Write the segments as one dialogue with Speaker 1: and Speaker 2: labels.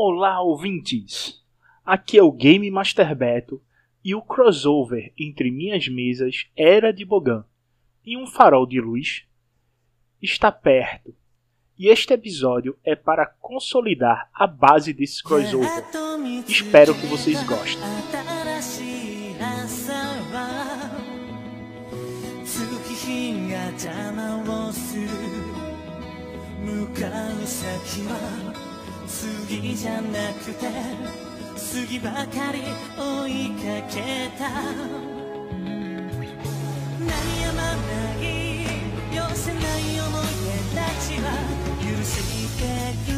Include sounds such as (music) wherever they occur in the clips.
Speaker 1: Olá, ouvintes! Aqui é o Game Master Beto e o crossover entre minhas mesas Era de Bogan e um farol de luz está perto. E este episódio é para consolidar a base desse crossover. Espero que vocês gostem.
Speaker 2: 次じゃなくて次ばかり追いかけた。鳴りやまない寄せない思い出たちは許してく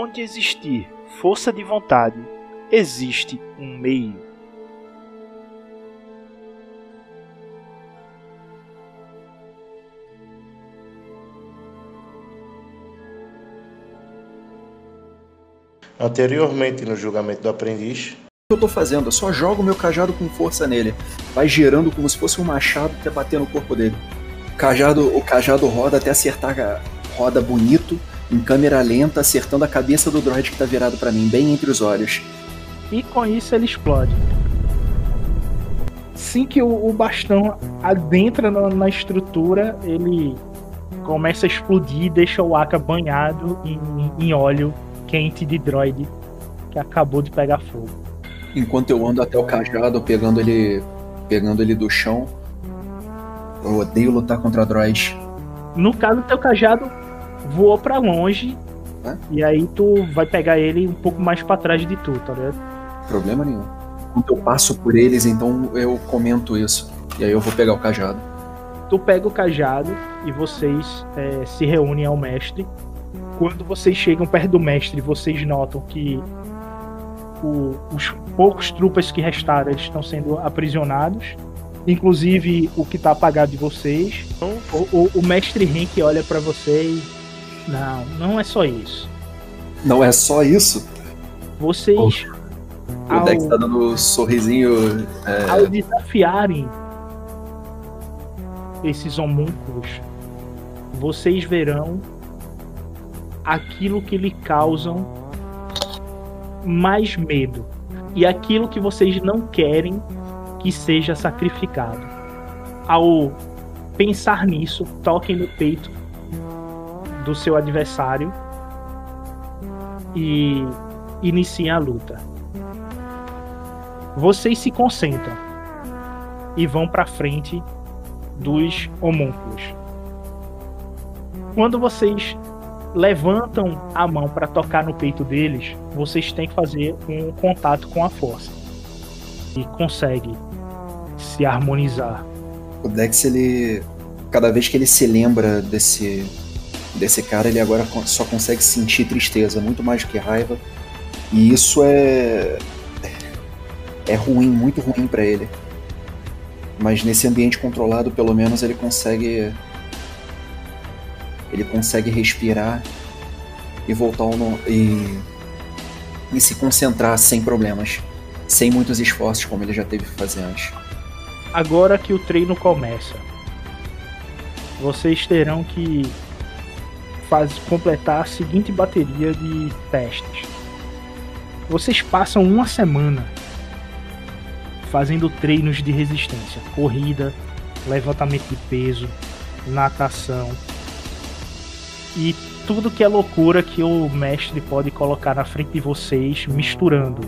Speaker 1: Onde existir força de vontade, existe um meio.
Speaker 3: Anteriormente, no julgamento do aprendiz,
Speaker 4: O que eu tô fazendo? Eu só jogo meu cajado com força nele. Vai girando como se fosse um machado que ia bater no corpo dele. O cajado, o cajado roda até acertar, a- roda bonito, em câmera lenta, acertando a cabeça do droid que tá virado pra mim, bem entre os olhos.
Speaker 1: E com isso ele explode. Assim que o, o bastão adentra na, na estrutura, ele começa a explodir e deixa o Aka banhado em, em óleo quente de droid que acabou de pegar fogo.
Speaker 4: Enquanto eu ando até o cajado, pegando ele, pegando ele do chão. Eu odeio lutar contra droids.
Speaker 1: No caso, teu cajado voou pra longe.
Speaker 4: Hã?
Speaker 1: E aí tu vai pegar ele um pouco mais pra trás de tu, tá ligado?
Speaker 4: Problema nenhum. Quando eu passo por eles, então eu comento isso. E aí eu vou pegar o cajado.
Speaker 1: Tu pega o cajado e vocês é, se reúnem ao mestre. Quando vocês chegam perto do mestre, vocês notam que o- os poucos trupas que restaram estão sendo aprisionados. Inclusive o que tá apagado de vocês. O, o- o mestre Henk olha pra vocês. Não, não é só isso.
Speaker 4: Não é só isso?
Speaker 1: Vocês.
Speaker 4: O
Speaker 1: ao-
Speaker 4: Dex tá dando um sorrisinho. é,
Speaker 1: ao desafiarem esses homúnculos, vocês verão aquilo que lhe causam mais medo e aquilo que vocês não querem que seja sacrificado. Ao pensar nisso, toquem no peito do seu adversário e iniciem a luta. Vocês se concentram e vão para frente dos homúnculos. Quando vocês levantam a mão para tocar no peito deles, vocês têm que fazer um contato com a força e consegue se harmonizar.
Speaker 4: O Dex, ele. Cada vez que ele se lembra desse. Desse cara, ele agora só consegue sentir tristeza, muito mais do que raiva. E isso é. É ruim, muito ruim pra ele. Mas nesse ambiente controlado, pelo menos ele consegue. Ele consegue respirar e voltar ao no... e. e se concentrar sem problemas. Sem muitos esforços, como ele já teve que fazer antes.
Speaker 1: agora que o treino começa, vocês terão que faz, completar a seguinte bateria de testes. Vocês passam uma semana fazendo treinos de resistência, corrida, levantamento de peso, natação e tudo que é loucura que o mestre pode colocar na frente de vocês, misturando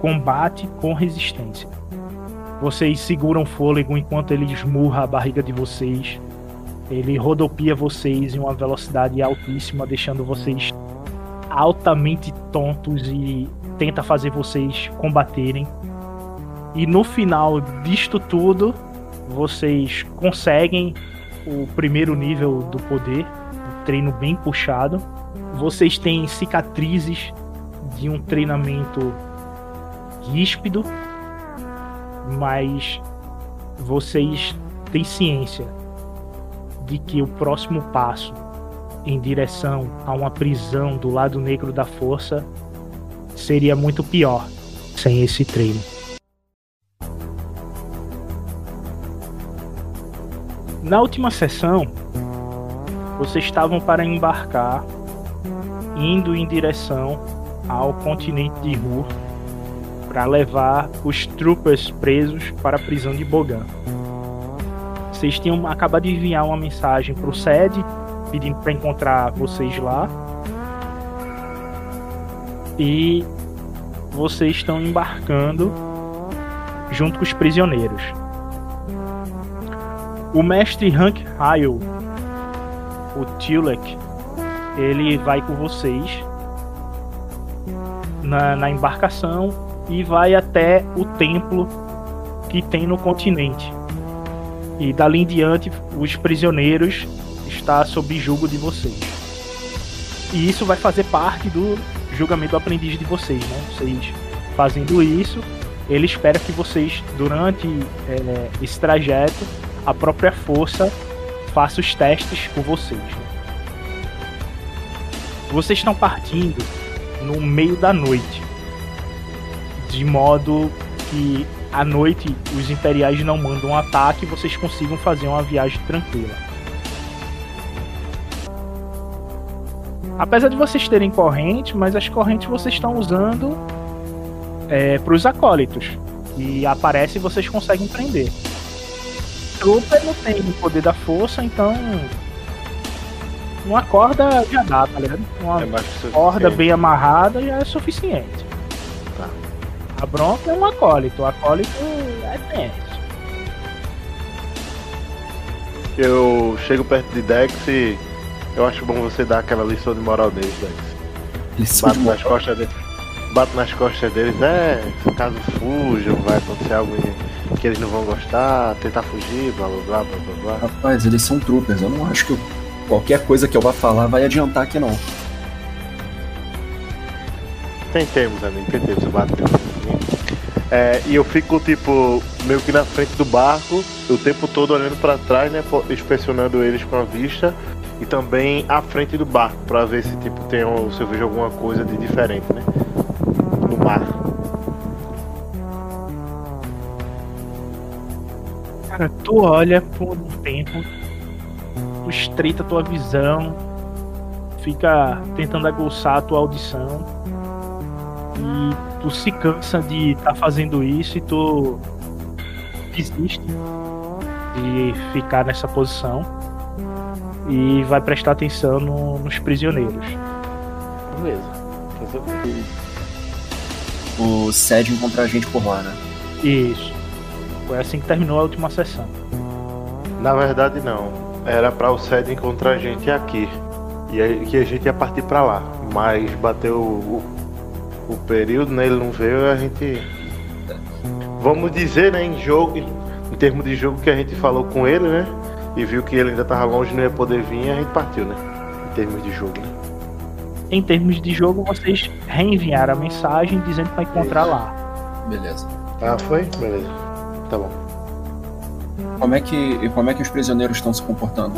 Speaker 1: combate com resistência. Vocês seguram fôlego enquanto ele esmurra a barriga de vocês. Ele rodopia vocês em uma velocidade altíssima, deixando vocês altamente tontos e tenta fazer vocês combaterem. E no final disto tudo, vocês conseguem o primeiro nível do poder, um treino bem puxado. Vocês têm cicatrizes de um treinamento ríspido, mas vocês têm ciência de que o próximo passo em direção a uma prisão do lado negro da força seria muito pior sem esse treino. Na última sessão, vocês estavam para embarcar indo em direção ao continente de Ru para levar os troopers presos para a prisão de Bogan. Vocês tinham acabado de enviar uma mensagem para o SED pedindo para encontrar vocês lá. E vocês estão embarcando junto com os prisioneiros. O mestre Hank Hyle, o Tilek, ele vai com vocês na, na embarcação e vai até o templo que tem no continente. E dali em diante, os prisioneiros está sob julgo de vocês. E isso vai fazer parte do julgamento do aprendiz de vocês, né? Vocês fazendo isso, ele espera que vocês, durante é, esse trajeto, a própria força faça os testes com vocês. Né? Vocês estão partindo no meio da noite, de modo que à noite os imperiais não mandam um ataque e vocês consigam fazer uma viagem tranquila. Apesar de vocês terem corrente, mas as correntes vocês estão usando é, para os acólitos. E aparece e vocês conseguem prender. Trooper não tem o poder da força, então. Uma corda já dá, tá ligado? Uma
Speaker 5: É
Speaker 1: corda bem amarrada já é suficiente.
Speaker 5: Tá.
Speaker 1: A bronca é um acólito. O acólito é tenso.
Speaker 5: Eu chego perto de Dex e eu acho bom você dar aquela lição de moral deles, Dex.
Speaker 4: Lição
Speaker 5: Bato
Speaker 4: de
Speaker 5: nas costas deles. Bato nas costas deles, é, caso fujam, vai acontecer algo que eles não vão gostar, tentar fugir, blá blá blá blá blá blá.
Speaker 4: Rapaz, eles são troopers. Eu não acho que eu- qualquer coisa que eu vá falar vai adiantar aqui, não.
Speaker 5: Tentemos, amigo, tentemos, eu bato é, E eu fico, tipo, meio que na frente do barco, o tempo todo olhando pra trás, né, inspecionando eles com a vista. E também à frente do barco, pra ver se, tipo, tem, se eu vejo alguma coisa de diferente, né? No mar.
Speaker 1: Cara, tu olha por um tempo, tu estreita a tua visão, fica tentando aguçar a tua audição e tu se cansa de estar fazendo isso e tu desiste de ficar nessa posição e vai prestar atenção no- nos prisioneiros.
Speaker 5: Beleza.
Speaker 4: O Sed encontrar a gente por lá, né?
Speaker 1: Isso. Foi assim que terminou a última sessão.
Speaker 5: Na verdade, não. Era pra o Sed encontrar a gente aqui. E aí, que a gente ia partir pra lá. Mas bateu o, o período, né? Ele não veio a gente. Vamos dizer, né? Em jogo, em termos de jogo que a gente falou com ele, né? E viu que ele ainda tava longe, não ia poder vir, e a gente partiu, né? Em termos de jogo, né?
Speaker 1: Em termos de jogo, vocês reenviaram a mensagem dizendo que vai encontrar lá.
Speaker 4: Beleza.
Speaker 5: Ah, foi? Beleza. Tá bom.
Speaker 4: Como é que, como é que os prisioneiros estão se comportando?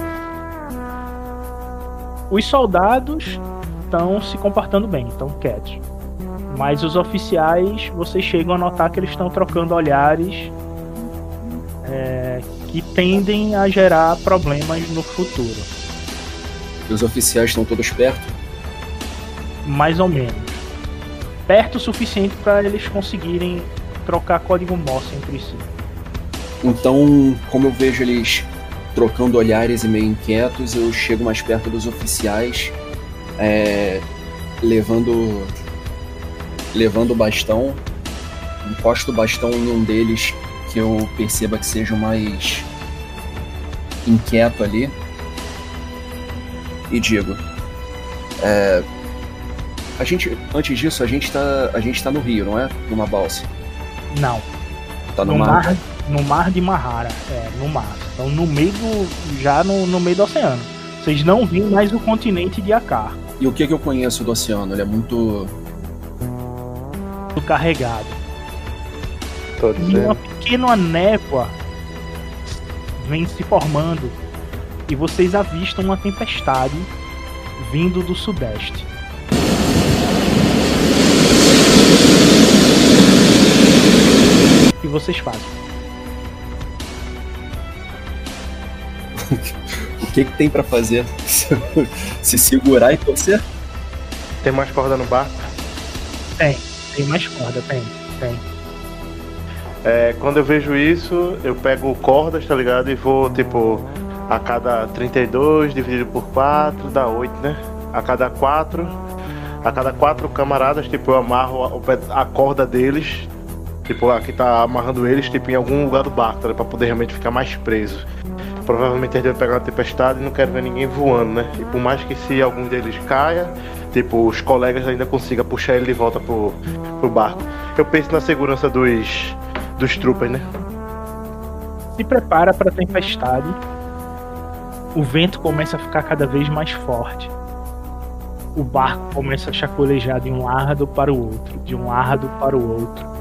Speaker 1: Os soldados estão se comportando bem, estão quietos. Mas os oficiais, vocês chegam a notar que eles estão trocando olhares que tendem a gerar problemas no futuro.
Speaker 4: Os oficiais estão todos perto?
Speaker 1: Mais ou menos. Perto o suficiente para eles conseguirem trocar código Morse entre si.
Speaker 4: Então, como eu vejo eles trocando olhares e meio inquietos, eu chego mais perto dos oficiais, é, levando levando o bastão, encosto o bastão em um deles que eu perceba que seja o mais inquieto ali e digo é, a gente antes disso a gente tá a gente tá no rio não é numa balsa
Speaker 1: Não.
Speaker 4: tá no,
Speaker 1: no
Speaker 4: mar,
Speaker 1: mar, no mar de Mahara. É, no mar. Então no meio do. já no, no meio do oceano. Vocês não veem mais o continente de Akar.
Speaker 4: e o que que eu conheço do oceano ele é muito
Speaker 1: carregado.
Speaker 5: Tô
Speaker 1: E uma pequena névoa vem se formando e vocês avistam uma tempestade vindo do sudeste. O que vocês fazem? (laughs)
Speaker 4: o que que tem pra fazer (laughs) se segurar e torcer
Speaker 5: Tem mais corda no barco?
Speaker 1: Tem, tem mais corda, tem, tem.
Speaker 5: É, quando eu vejo isso, eu pego cordas, tá ligado? E vou, tipo, a cada 32 dividido por 4, dá 8, né? A cada 4, a cada 4 camaradas, tipo, eu amarro a, a corda deles, tipo, a que tá amarrando eles, tipo, em algum lugar do barco, tá? Pra poder realmente ficar mais preso. Provavelmente eles devem pegar uma tempestade e não quero ver ninguém voando, né? E por mais que se algum deles caia, tipo, os colegas ainda consigam puxar ele de volta pro, pro barco. Eu penso na segurança dos, dos troopers, né?
Speaker 1: se prepara para a tempestade. O vento começa a ficar cada vez mais forte. O barco começa a chacolejar de um lado para o outro, de um lado para o outro.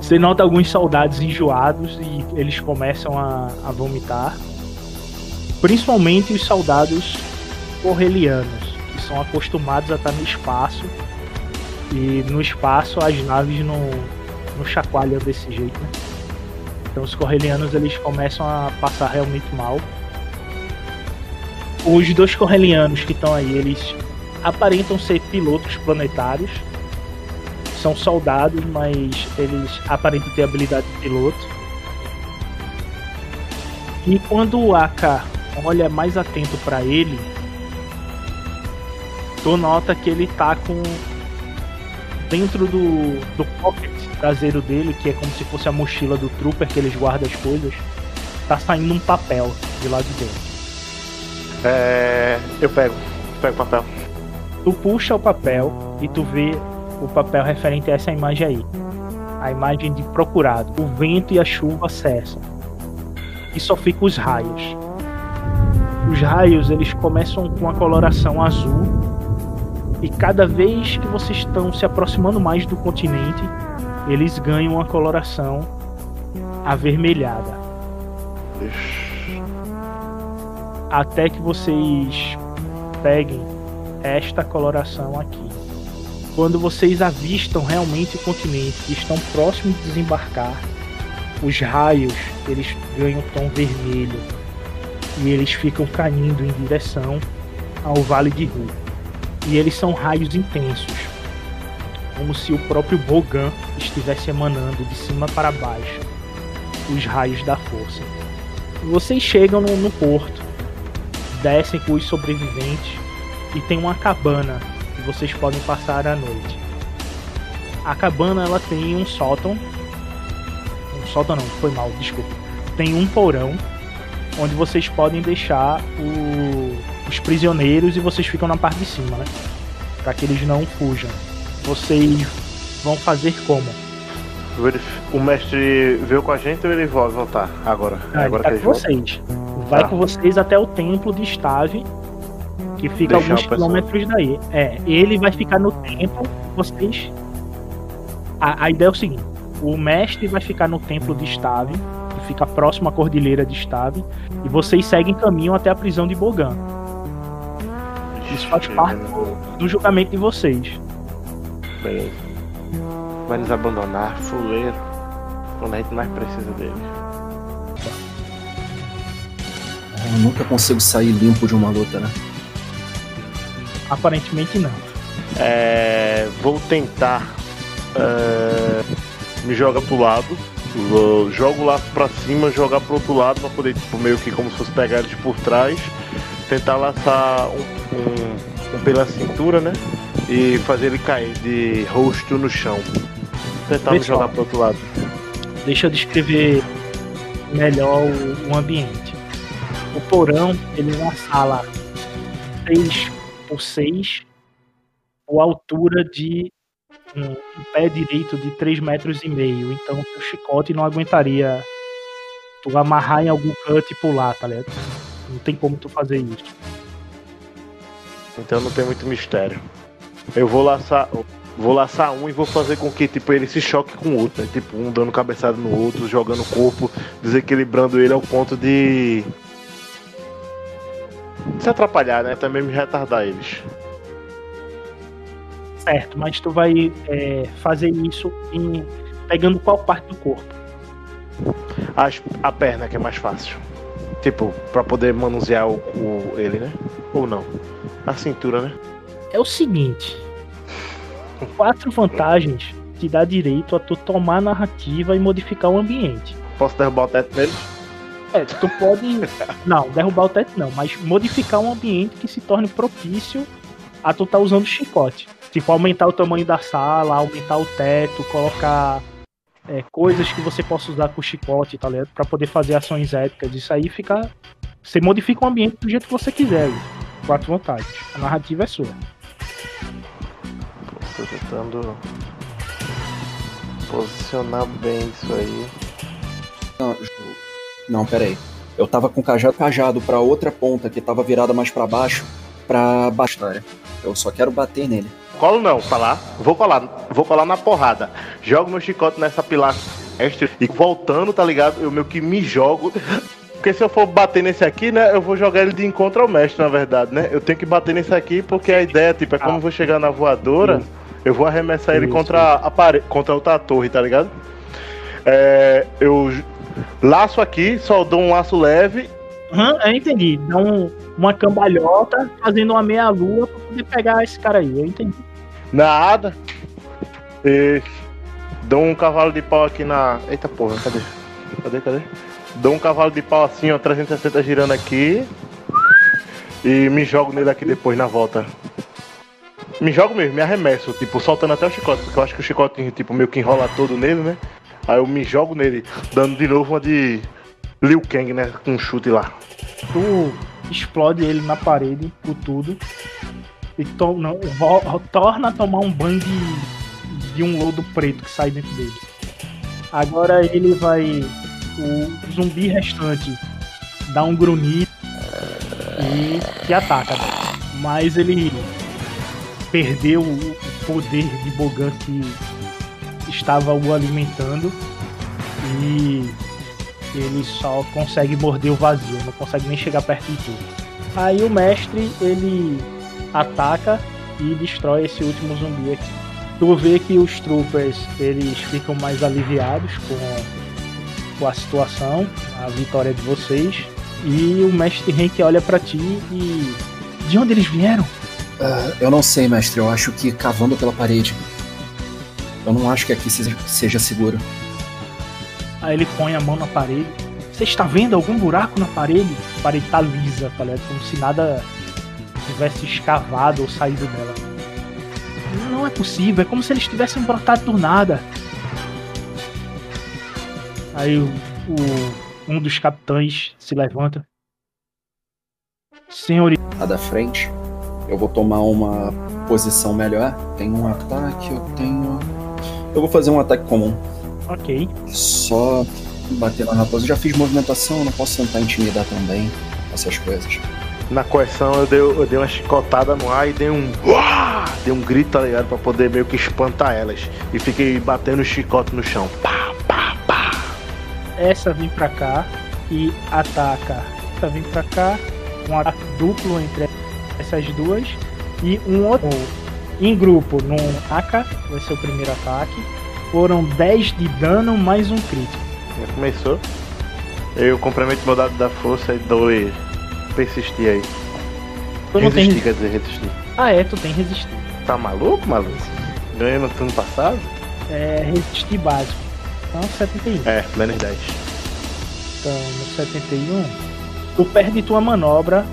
Speaker 1: Você nota alguns soldados enjoados e eles começam a, a vomitar. Principalmente os soldados correlianos, são acostumados a estar no espaço. E no espaço as naves não, não chacoalham desse jeito, né? Então os correlianos eles começam a passar realmente mal. Os dois correlianos que estão aí, eles aparentam ser pilotos planetários. São soldados, mas eles aparentam ter habilidade de piloto. E quando o Aka olha mais atento para ele, tu nota que ele tá com dentro do, do pocket traseiro dele, que é como se fosse a mochila do trooper que eles guardam as coisas, tá saindo um papel de lá de dentro.
Speaker 5: É, eu pego, pego o papel.
Speaker 1: Tu puxa o papel e tu vê o papel referente a essa imagem aí. A imagem de procurado. O vento e a chuva cessam. E só ficam os raios. Os raios eles começam com uma coloração azul. E cada vez que vocês estão se aproximando mais do continente, eles ganham uma coloração avermelhada. Até que vocês peguem esta coloração aqui. Quando vocês avistam realmente o continente e estão próximos de desembarcar, os raios eles ganham tom vermelho e eles ficam caindo em direção ao Vale de Ru. E eles são raios intensos, como se o próprio Bogan estivesse emanando de cima para baixo os raios da força. Vocês chegam no, no porto, descem com os sobreviventes e tem uma cabana que vocês podem passar a noite. A cabana ela tem um sótão, um sótão não, foi mal, desculpa. Tem um porão onde vocês podem deixar o- os prisioneiros e vocês ficam na parte de cima, né? Para que eles não fujam. Vocês vão fazer como?
Speaker 5: O mestre veio com a gente ou ele vai voltar agora?
Speaker 1: Ah,
Speaker 5: agora
Speaker 1: tá com vocês. Vai com vocês até o templo de Stave, que fica
Speaker 5: Deixar
Speaker 1: alguns quilômetros daí. É, ele vai ficar no templo, vocês. A, a ideia é o seguinte: o mestre vai ficar no templo de Stave, que fica próximo à cordilheira de Stave, e vocês seguem caminho até a prisão de Bogan. Isso faz
Speaker 5: Ixi,
Speaker 1: parte
Speaker 5: mano.
Speaker 1: do julgamento de vocês.
Speaker 5: Beleza. Vai nos abandonar, fuleiro. Quando a gente mais precisa dele.
Speaker 4: Eu nunca consigo sair limpo de uma luta, né?
Speaker 1: Aparentemente não.
Speaker 5: É, vou tentar é, me jogar pro lado. Jogo lá pra cima, jogar pro outro lado pra poder, tipo, meio que como se fosse pegar eles por trás. Tentar laçar um, um, um pela cintura, né? E fazer ele cair de rosto no chão. Tentar
Speaker 1: Pessoal.
Speaker 5: jogar pro outro lado.
Speaker 1: Deixa eu descrever melhor o, o ambiente. O porão, ele é uma sala 6 por 6, com altura de um, um pé direito de 3 metros e meio. Então o chicote não aguentaria tu amarrar em algum canto e pular, tá ligado? Tem como tu fazer isso.
Speaker 5: Então não tem muito mistério. Eu vou laçar. Vou laçar um e vou fazer com que tipo, ele se choque com o outro, né? Tipo, um dando cabeçada no outro, jogando o corpo, desequilibrando ele ao ponto de. Se atrapalhar, né? Também me retardar eles.
Speaker 1: Certo, mas tu vai é, fazer isso em, pegando qual parte do corpo?
Speaker 5: As- a perna que é mais fácil. Tipo, pra poder manusear o, o- ele, né? Ou não. A cintura, né?
Speaker 1: É o seguinte: quatro vantagens te dá direito a tu tomar a narrativa e modificar o ambiente.
Speaker 5: Posso derrubar o teto nele?
Speaker 1: É, tu pode. (laughs) Não, derrubar o teto não, mas modificar um ambiente que se torne propício a tu tá usando chicote. Tipo, aumentar o tamanho da sala, aumentar o teto, colocar é, coisas que você possa usar com chicote, tá ligado? Pra poder fazer ações épicas. Isso aí fica. Você modifica o ambiente do jeito que você quiser. Quatro vantagens. A narrativa é sua.
Speaker 5: Tô tentando posicionar bem isso aí.
Speaker 4: Não, não, pera aí. Eu tava com o cajado, cajado pra outra ponta que tava virada mais pra baixo, pra área. Eu só quero bater nele.
Speaker 5: Colo não, colar. Vou colar. Vou colar na porrada. Jogo meu chicote nessa pilastra extra e voltando, tá ligado? Eu meio que me jogo. Porque se eu for bater nesse aqui, né? Eu vou jogar ele de encontro ao mestre, na verdade, né? Eu tenho que bater nesse aqui porque a ideia, tipo, é como eu vou chegar na voadora, eu vou arremessar ele contra a parede, contra outra torre, tá ligado? É, eu laço aqui, só dou um laço leve
Speaker 1: Aham, eu entendi. Dá um- uma cambalhota fazendo uma meia-lua pra poder pegar esse cara aí. Eu entendi.
Speaker 5: Nada. E dou um cavalo de pau aqui na. Eita porra, cadê? Cadê, cadê? Dou um cavalo de pau assim, ó, 360 girando aqui. E me jogo nele aqui depois na volta. Me jogo mesmo, me arremesso, tipo, soltando até o chicote, porque eu acho que o chicote, tipo, meio que enrola todo nele, né? Aí eu me jogo nele, dando de novo uma de Liu Kang, né? Com um chute lá.
Speaker 1: Tu explode ele na parede por tudo. E to- não, torna a tomar um banho de, de um lodo preto que sai dentro dele. Agora ele vai. O zumbi restante dá um grunhido e te ataca. Mas ele perdeu o poder de Bogan que estava o alimentando. E ele só consegue morder o vazio, não consegue nem chegar perto de tudo. Aí o mestre ele ataca e destrói esse último zumbi aqui. Tu vê que os troopers eles ficam mais aliviados com, com a situação, a vitória de vocês. E o mestre Henk olha pra ti e. De onde eles vieram?
Speaker 4: Ah, eu não sei, mestre. Eu acho que cavando pela parede. Eu não acho que aqui seja, seja seguro.
Speaker 1: Aí ele põe a mão na parede. Você está vendo algum buraco na parede? A parede tá lisa, tá ligado? Como se nada tivesse escavado ou saído dela. Não é possível, é como se eles tivessem brotado do nada. Aí o, o- um dos capitães se levanta. Senhor,
Speaker 4: A da frente. Eu vou tomar uma posição melhor. Tem um ataque, eu tenho. Eu vou fazer um ataque comum.
Speaker 1: ok.
Speaker 4: Só bater na raposa. Eu já fiz movimentação, não posso tentar intimidar também. Essas coisas.
Speaker 5: Na coerção eu dei, eu dei uma chicotada no ar e dei um. Uá! Dei um grito, tá ligado? Pra poder meio que espantar elas. E fiquei batendo o chicote no chão. Pá, pá, pá.
Speaker 1: Essa vem pra cá e ataca. Essa vem pra cá. Um ataque duplo entre essas duas. E um outro em grupo no AK. Vai ser o primeiro ataque. Foram 10 de dano mais um crítico.
Speaker 5: Já começou. Eu complemento meu dado da força e dou persistir aí.
Speaker 1: Tu não tem
Speaker 5: Resistir, quer dizer, resistir.
Speaker 1: Ah, é, tu tem resistir.
Speaker 5: Tá maluco, maluco? Ganhei no turno passado?
Speaker 1: É resistir básico. Então, 71.
Speaker 5: É, menos 10.
Speaker 1: Então, no 71, tu perde tua manobra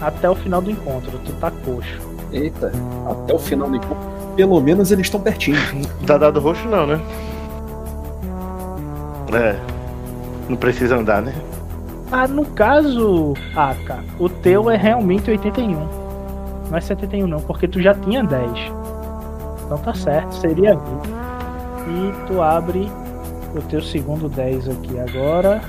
Speaker 1: até o final do encontro. Tu tá coxo.
Speaker 4: Eita, até o final do encontro. Pelo menos eles estão pertinho.
Speaker 5: Dá dado roxo não, né? É. Não precisa andar, né?
Speaker 1: Ah, no caso, Aka, o teu é realmente 81. Não é 71 não, porque tu já tinha 10. Então tá certo, seria 20. E tu abre o teu segundo 10 aqui agora.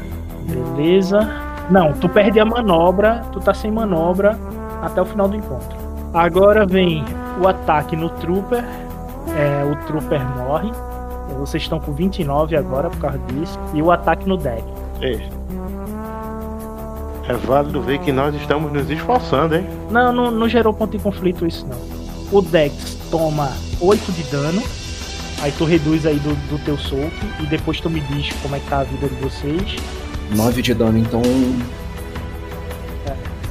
Speaker 1: Beleza. Não, tu perde a manobra, tu tá sem manobra até o final do encontro. Agora vem o ataque no Trooper. É, o Trooper morre. Vocês estão com 29 agora por causa disso. E o ataque no deck.
Speaker 5: É. É válido ver que nós estamos nos esforçando, hein?
Speaker 1: Não, não, não gerou ponto de conflito isso não. O Dex toma 8 de dano. Aí tu reduz aí do, do teu soco. E depois tu me diz como é que tá a vida de vocês.
Speaker 4: 9 de dano, então.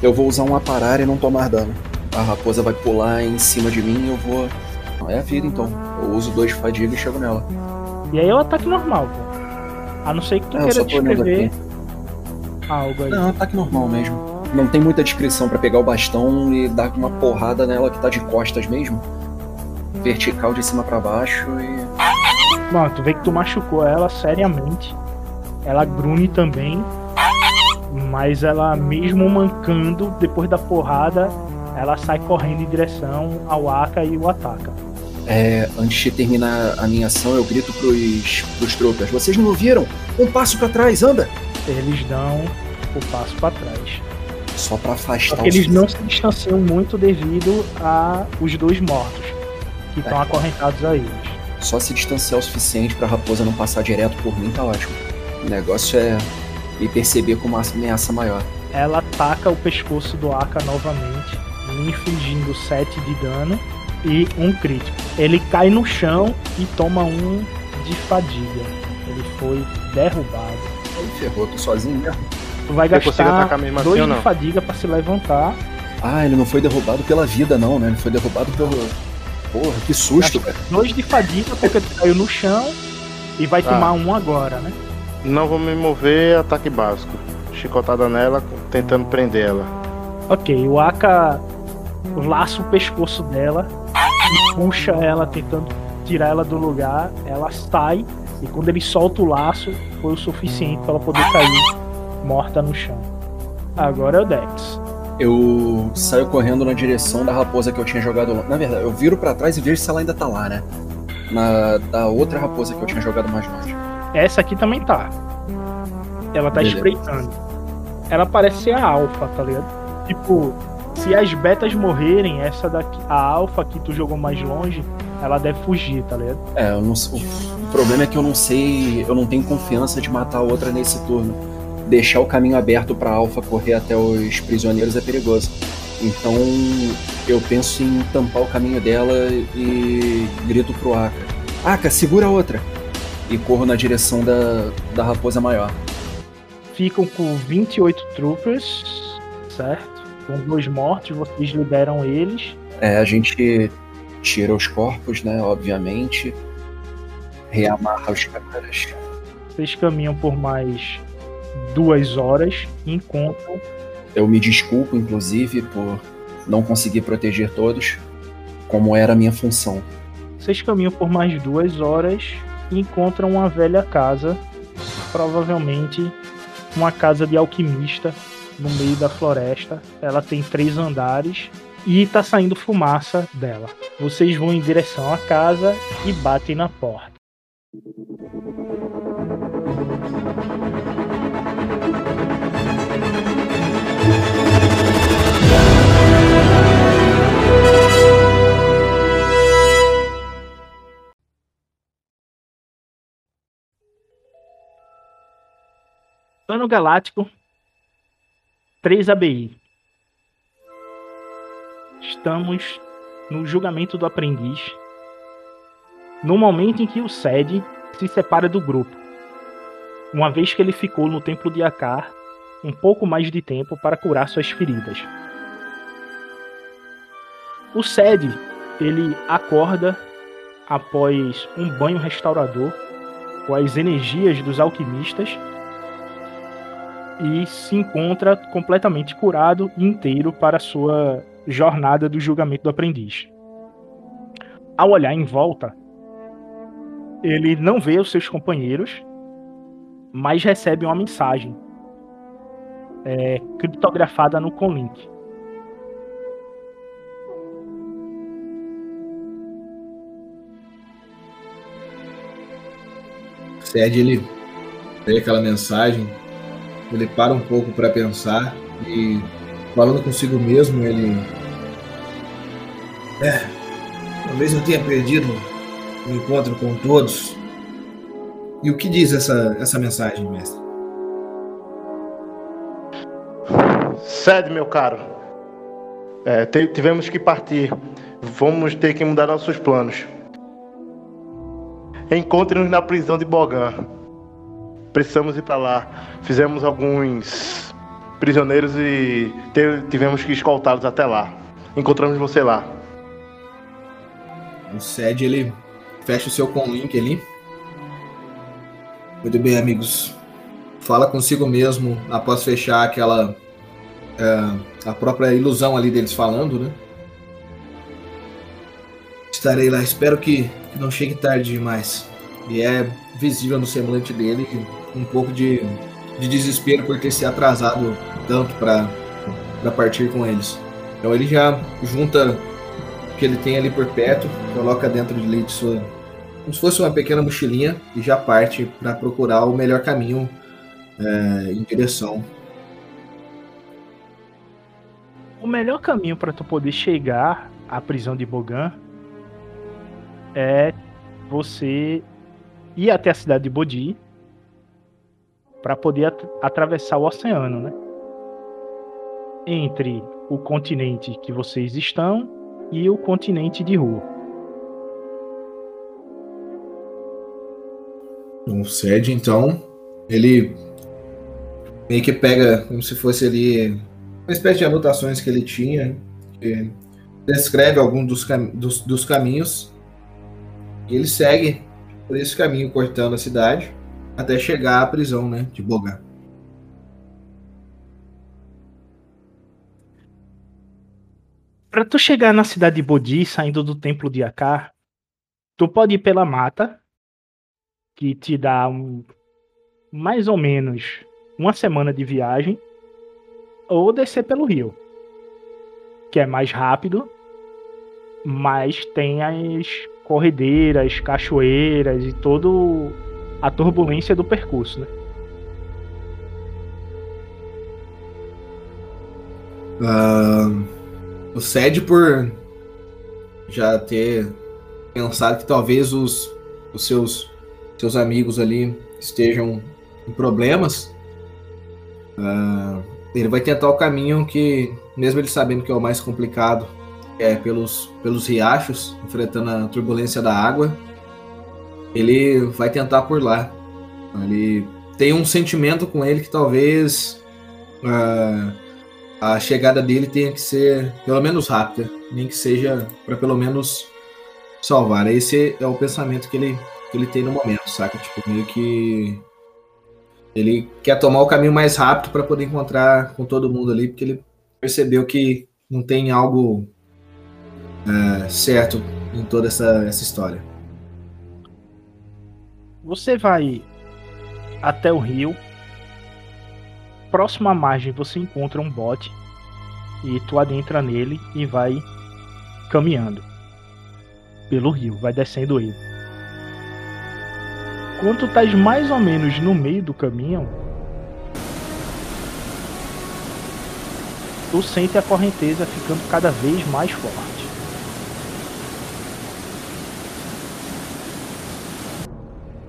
Speaker 4: Eu vou usar um aparar e não tomar dano. A raposa vai pular em cima de mim e eu vou. É a vida então. Eu uso dois de fadiga e chego nela.
Speaker 1: E aí é o ataque normal, pô. A não ser que tu
Speaker 4: É,
Speaker 1: queira descrever. Algo aí.
Speaker 4: Não, ataque normal mesmo. Não tem muita descrição pra pegar o bastão e dar uma porrada nela que tá de costas mesmo. Vertical de cima pra baixo e.
Speaker 1: Bom, tu vê que tu machucou ela seriamente. Ela grune também. Mas ela, mesmo mancando, depois da porrada, ela sai correndo em direção ao Aka e o ataca.
Speaker 4: É, antes de terminar a minha ação, eu grito pros, pros tropas. Vocês não ouviram? Um passo pra trás, anda!
Speaker 1: Eles dão o passo para trás.
Speaker 4: Só pra
Speaker 1: Só
Speaker 4: afastar
Speaker 1: que
Speaker 4: o
Speaker 1: eles não se distanciam muito devido a os dois mortos que estão
Speaker 4: É.
Speaker 1: acorrentados a eles.
Speaker 4: Só se distanciar o suficiente pra raposa não passar direto por mim, tá ótimo. O negócio é me perceber como uma ameaça maior.
Speaker 1: Ela ataca o pescoço do Aka novamente, lhe infligindo 7 de dano e um crítico. Ele cai no chão e toma um de fadiga. Ele foi derrubado.
Speaker 4: Ferrou, tô sozinho mesmo.
Speaker 1: Tu vai
Speaker 5: Eu consigo
Speaker 1: gastar
Speaker 5: atacar mesmo assim
Speaker 1: dois
Speaker 5: ou
Speaker 1: de
Speaker 5: não?
Speaker 1: fadiga pra se levantar.
Speaker 4: Ah, ele não foi derrubado pela vida, não, né? Ele foi derrubado pelo. Porra, que susto, cara.
Speaker 1: Dois de fadiga porque tu caiu no chão e vai
Speaker 5: Ah.
Speaker 1: tomar um agora, né?
Speaker 5: Não vou me mover, ataque básico. Chicotada nela, tentando prender ela.
Speaker 1: Ok, o Aka laça o pescoço dela e (laughs) puxa ela, tentando tirar ela do lugar. Ela sai e quando ele solta o laço, foi o suficiente para ela poder cair morta no chão. Agora é o Dex.
Speaker 4: Eu saio correndo na direção da raposa que eu tinha jogado. Na verdade, eu viro pra trás e vejo se ela ainda tá lá, né? Na da outra raposa que eu tinha jogado mais longe.
Speaker 1: Essa aqui também tá. Ela tá
Speaker 4: Beleza.
Speaker 1: espreitando. Ela parece ser a alfa, tá ligado? Tipo, se as betas morrerem, essa daqui, a alfa que tu jogou mais longe, ela deve fugir, tá ligado?
Speaker 4: É, eu não, sei- o problema é que eu não sei, eu não tenho confiança de matar a outra nesse turno. Deixar o caminho aberto pra Alpha correr até os prisioneiros é perigoso. Então eu penso em tampar o caminho dela e grito pro Aka: Aka, segura a outra! E corro na direção da, da raposa maior.
Speaker 1: ficam com 28 troopers, certo? Com dois mortos, vocês liberam eles.
Speaker 4: É, a gente tira os corpos, né? Obviamente. Reamarra os caras.
Speaker 1: Vocês caminham por mais duas horas e encontram
Speaker 4: Eu me desculpo, inclusive, por não conseguir proteger todos, como era a minha função.
Speaker 1: Vocês caminham por mais duas horas e encontram uma velha casa, provavelmente uma casa de alquimista no meio da floresta. Ela tem três andares e tá saindo fumaça dela. Vocês vão em direção à casa e batem na porta. Plano Galáctico 3 ABI. Estamos no julgamento do aprendiz. No momento em que o Sed se separa do grupo. Uma vez que ele ficou no templo de Akar um pouco mais de tempo para curar suas feridas. O Sed, ele acorda após um banho restaurador com as energias dos alquimistas e se encontra completamente curado e inteiro para sua jornada do julgamento do aprendiz. Ao olhar em volta, ele não vê os seus companheiros, mas recebe uma mensagem é, criptografada no Conlink.
Speaker 6: Sed, ele vê aquela mensagem, ele para um pouco para pensar e falando consigo mesmo, ele é, talvez eu tenha perdido o encontro com todos. E o que diz essa, essa mensagem, mestre?
Speaker 5: Cede, meu caro. É, tivemos que partir. Vamos ter que mudar nossos planos. Encontre-nos na prisão de Bogan. Precisamos ir para lá. Fizemos alguns prisioneiros e tivemos que escoltá-los até lá. Encontramos você lá.
Speaker 6: O Sed, ele fecha o seu conlink ali. Muito bem, amigos. Fala consigo mesmo após fechar aquela. é, a própria ilusão ali deles falando, né? Estarei lá, espero que, que não chegue tarde demais. E é visível no semblante dele um pouco de, de desespero por ter se atrasado tanto para partir com eles. Então ele já junta que ele tem ali por perto, coloca dentro de de sua. como se fosse uma pequena mochilinha e já parte para procurar o melhor caminho é, em direção.
Speaker 1: O melhor caminho para tu poder chegar à prisão de Bogan é você ir até a cidade de Bodhi para poder at- atravessar o oceano, né? Entre o continente que vocês estão e o continente de Ru.
Speaker 6: O Sed, então, ele meio que pega como se fosse ali uma espécie de anotações que ele tinha, que descreve algum dos, cam- dos, dos caminhos, e ele segue por esse caminho cortando a cidade até chegar à prisão, né, de Bogan.
Speaker 1: Para tu chegar na cidade de Bodhi, saindo do templo de Akar, tu pode ir pela mata, que te dá um, mais ou menos uma semana de viagem, ou descer pelo rio, que é mais rápido, mas tem as corredeiras, cachoeiras e todo a turbulência do percurso, né?
Speaker 6: Ah, o Sed, por já ter pensado que talvez os, os seus, seus amigos ali estejam em problemas, ah, ele vai tentar o caminho que, mesmo ele sabendo que é o mais complicado, é pelos, pelos riachos, enfrentando a turbulência da água, ele vai tentar por lá. Ele tem um sentimento com ele que talvez ah, a chegada dele tenha que ser pelo menos rápida, nem que seja para pelo menos salvar. Esse é o pensamento que ele, que ele tem no momento, saca? Tipo, meio que ele quer tomar o caminho mais rápido para poder encontrar com todo mundo ali, porque ele percebeu que não tem algo é, certo em toda essa, essa história.
Speaker 1: Você vai até o rio. Próximo à margem você encontra um bote e tu adentra nele e vai caminhando pelo rio, vai descendo ele. Quando tu estás mais ou menos no meio do caminho, tu sente a correnteza ficando cada vez mais forte.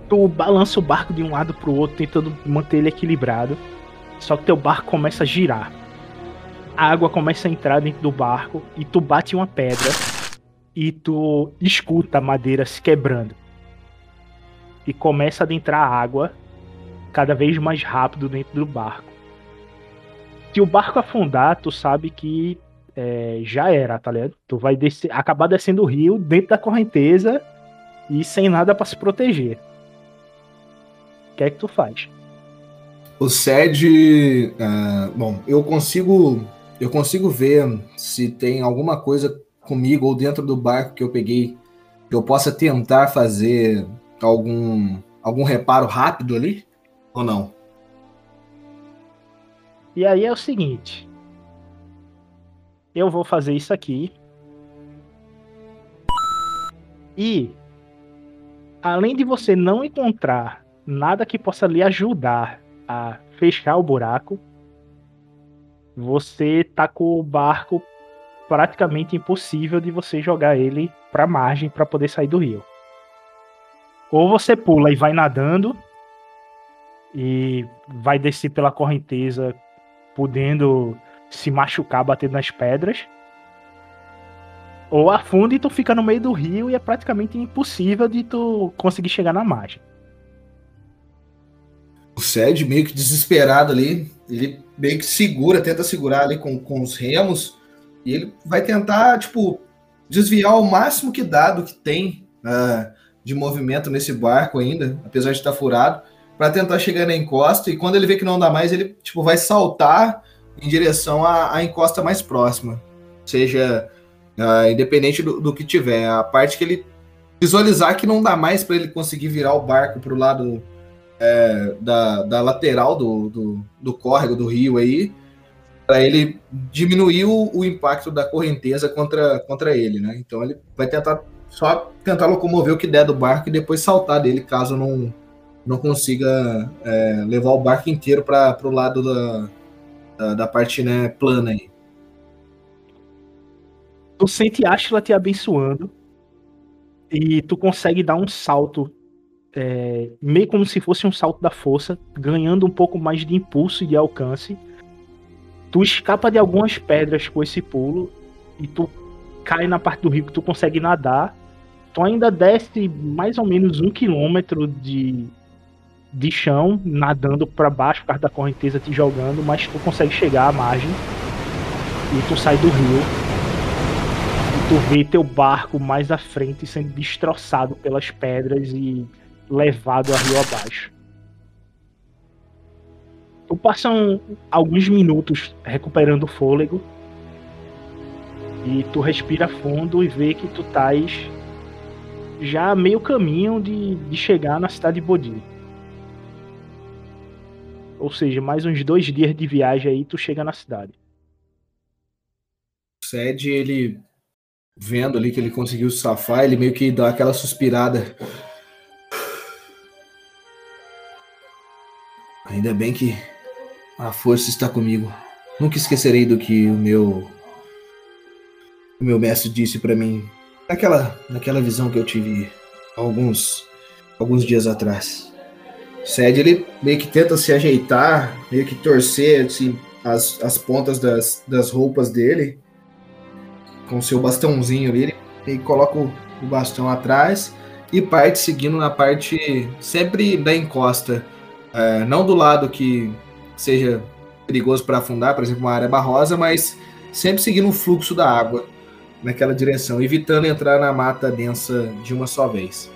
Speaker 1: Tu balança o barco de um lado pro outro, tentando manter ele equilibrado. Só que teu barco começa a girar. A água começa a entrar dentro do barco e tu bate uma pedra e tu escuta a madeira se quebrando. E começa a adentrar água cada vez mais rápido dentro do barco. Se o barco afundar, tu sabe que é, já era, tá ligado? Tu vai descer, acabar descendo o rio dentro da correnteza e sem nada pra se proteger. O que é que tu faz?
Speaker 6: O SED. ah, bom, eu consigo. Eu consigo ver se tem alguma coisa comigo ou dentro do barco que eu peguei que eu possa tentar fazer algum, algum reparo rápido ali? Ou não?
Speaker 1: E aí é o seguinte. Eu vou fazer isso aqui. E além de você não encontrar nada que possa lhe ajudar a fechar o buraco, você tá com o barco praticamente impossível de você jogar ele pra margem para poder sair do rio. Ou você pula e vai nadando e vai descer pela correnteza, podendo se machucar batendo nas pedras. Ou afunda e tu fica no meio do rio e é praticamente impossível de tu conseguir chegar na margem.
Speaker 6: O Sed meio que desesperado ali, ele meio que segura, tenta segurar ali com, com os remos, e ele vai tentar, tipo, desviar o máximo que dá do que tem ah, de movimento nesse barco ainda, apesar de estar furado, para tentar chegar na encosta, e quando ele vê que não dá mais, ele, tipo, vai saltar em direção à, à encosta mais próxima. Seja ah, independente do, do que tiver. A parte que ele visualizar que não dá mais para ele conseguir virar o barco para o lado é, da, da lateral do, do, do córrego do rio aí, para ele diminuir o, o impacto da correnteza contra, contra ele, né? Então ele vai tentar só tentar locomover o que der do barco e depois saltar dele caso não, não consiga é, levar o barco inteiro para o lado da, da, da parte né, plana aí.
Speaker 1: Tu sente Ashla te abençoando e tu consegue dar um salto, é, meio como se fosse um salto da força, ganhando um pouco mais de impulso e de alcance. Tu escapa de algumas pedras com esse pulo e tu cai na parte do rio que tu consegue nadar. Tu ainda desce mais ou menos um quilômetro de, de chão, nadando para baixo por causa da correnteza te jogando, mas tu consegue chegar à margem e tu sai do rio tu vê teu barco mais à frente sendo destroçado pelas pedras e levado a rio abaixo. Tu passa um- alguns minutos recuperando o fôlego e tu respira fundo e vê que tu estás já meio caminho de, de chegar na cidade de Bodhi. Ou seja, mais uns dois dias de viagem aí tu chega na cidade.
Speaker 6: O Sed, ele vendo ali que ele conseguiu safar, ele meio que dá aquela suspirada. Ainda bem que a força está comigo. Nunca esquecerei do que o meu o meu mestre disse para mim naquela naquela visão que eu tive alguns alguns dias atrás. Sed ele meio que tenta se ajeitar, meio que torcer assim, as, as pontas das, das roupas dele com seu bastãozinho ali, ele, ele coloca o, o bastão atrás e parte seguindo na parte sempre da encosta, É, não do lado que seja perigoso para afundar, por exemplo, uma área barrosa, mas sempre seguindo o fluxo da água naquela direção, evitando entrar na mata densa de uma só vez.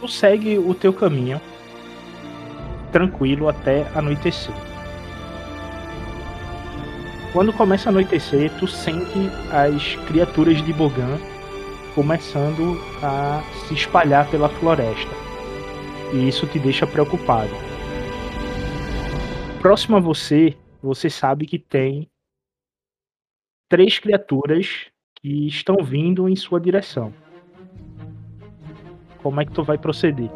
Speaker 1: tu segue o teu caminho tranquilo até anoitecer. Quando começa a anoitecer, tu sente as criaturas de Bogan começando a se espalhar pela floresta. E isso te deixa preocupado. Próximo a você, você sabe que tem três criaturas que estão vindo em sua direção. Como é que tu vai proceder?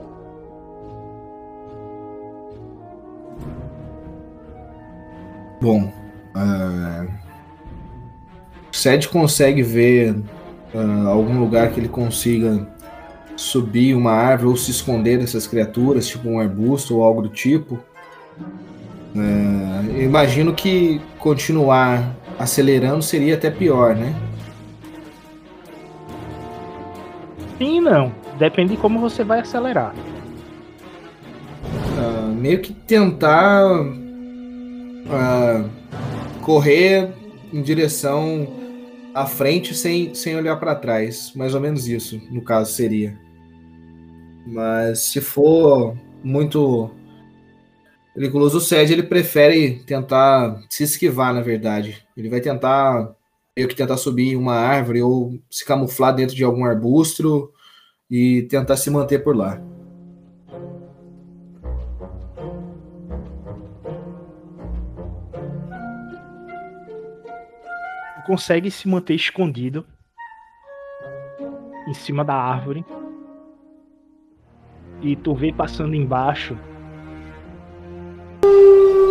Speaker 6: Bom, uh, o Sed consegue ver ah, algum lugar que ele consiga subir uma árvore ou se esconder dessas criaturas, tipo um arbusto ou algo do tipo. Eu imagino que continuar acelerando seria até pior, né?
Speaker 1: Sim e não. Depende de como você vai acelerar.
Speaker 6: meio que tentar ah, correr em direção à frente sem, sem olhar para trás. Mais ou menos isso, no caso, seria. Mas se for muito periculoso, o Sed ele prefere tentar se esquivar, na verdade. Ele vai tentar meio que tentar subir uma árvore ou se camuflar dentro de algum arbusto e tentar se manter por lá.
Speaker 1: Consegue se manter escondido em cima da árvore. E tu vê passando embaixo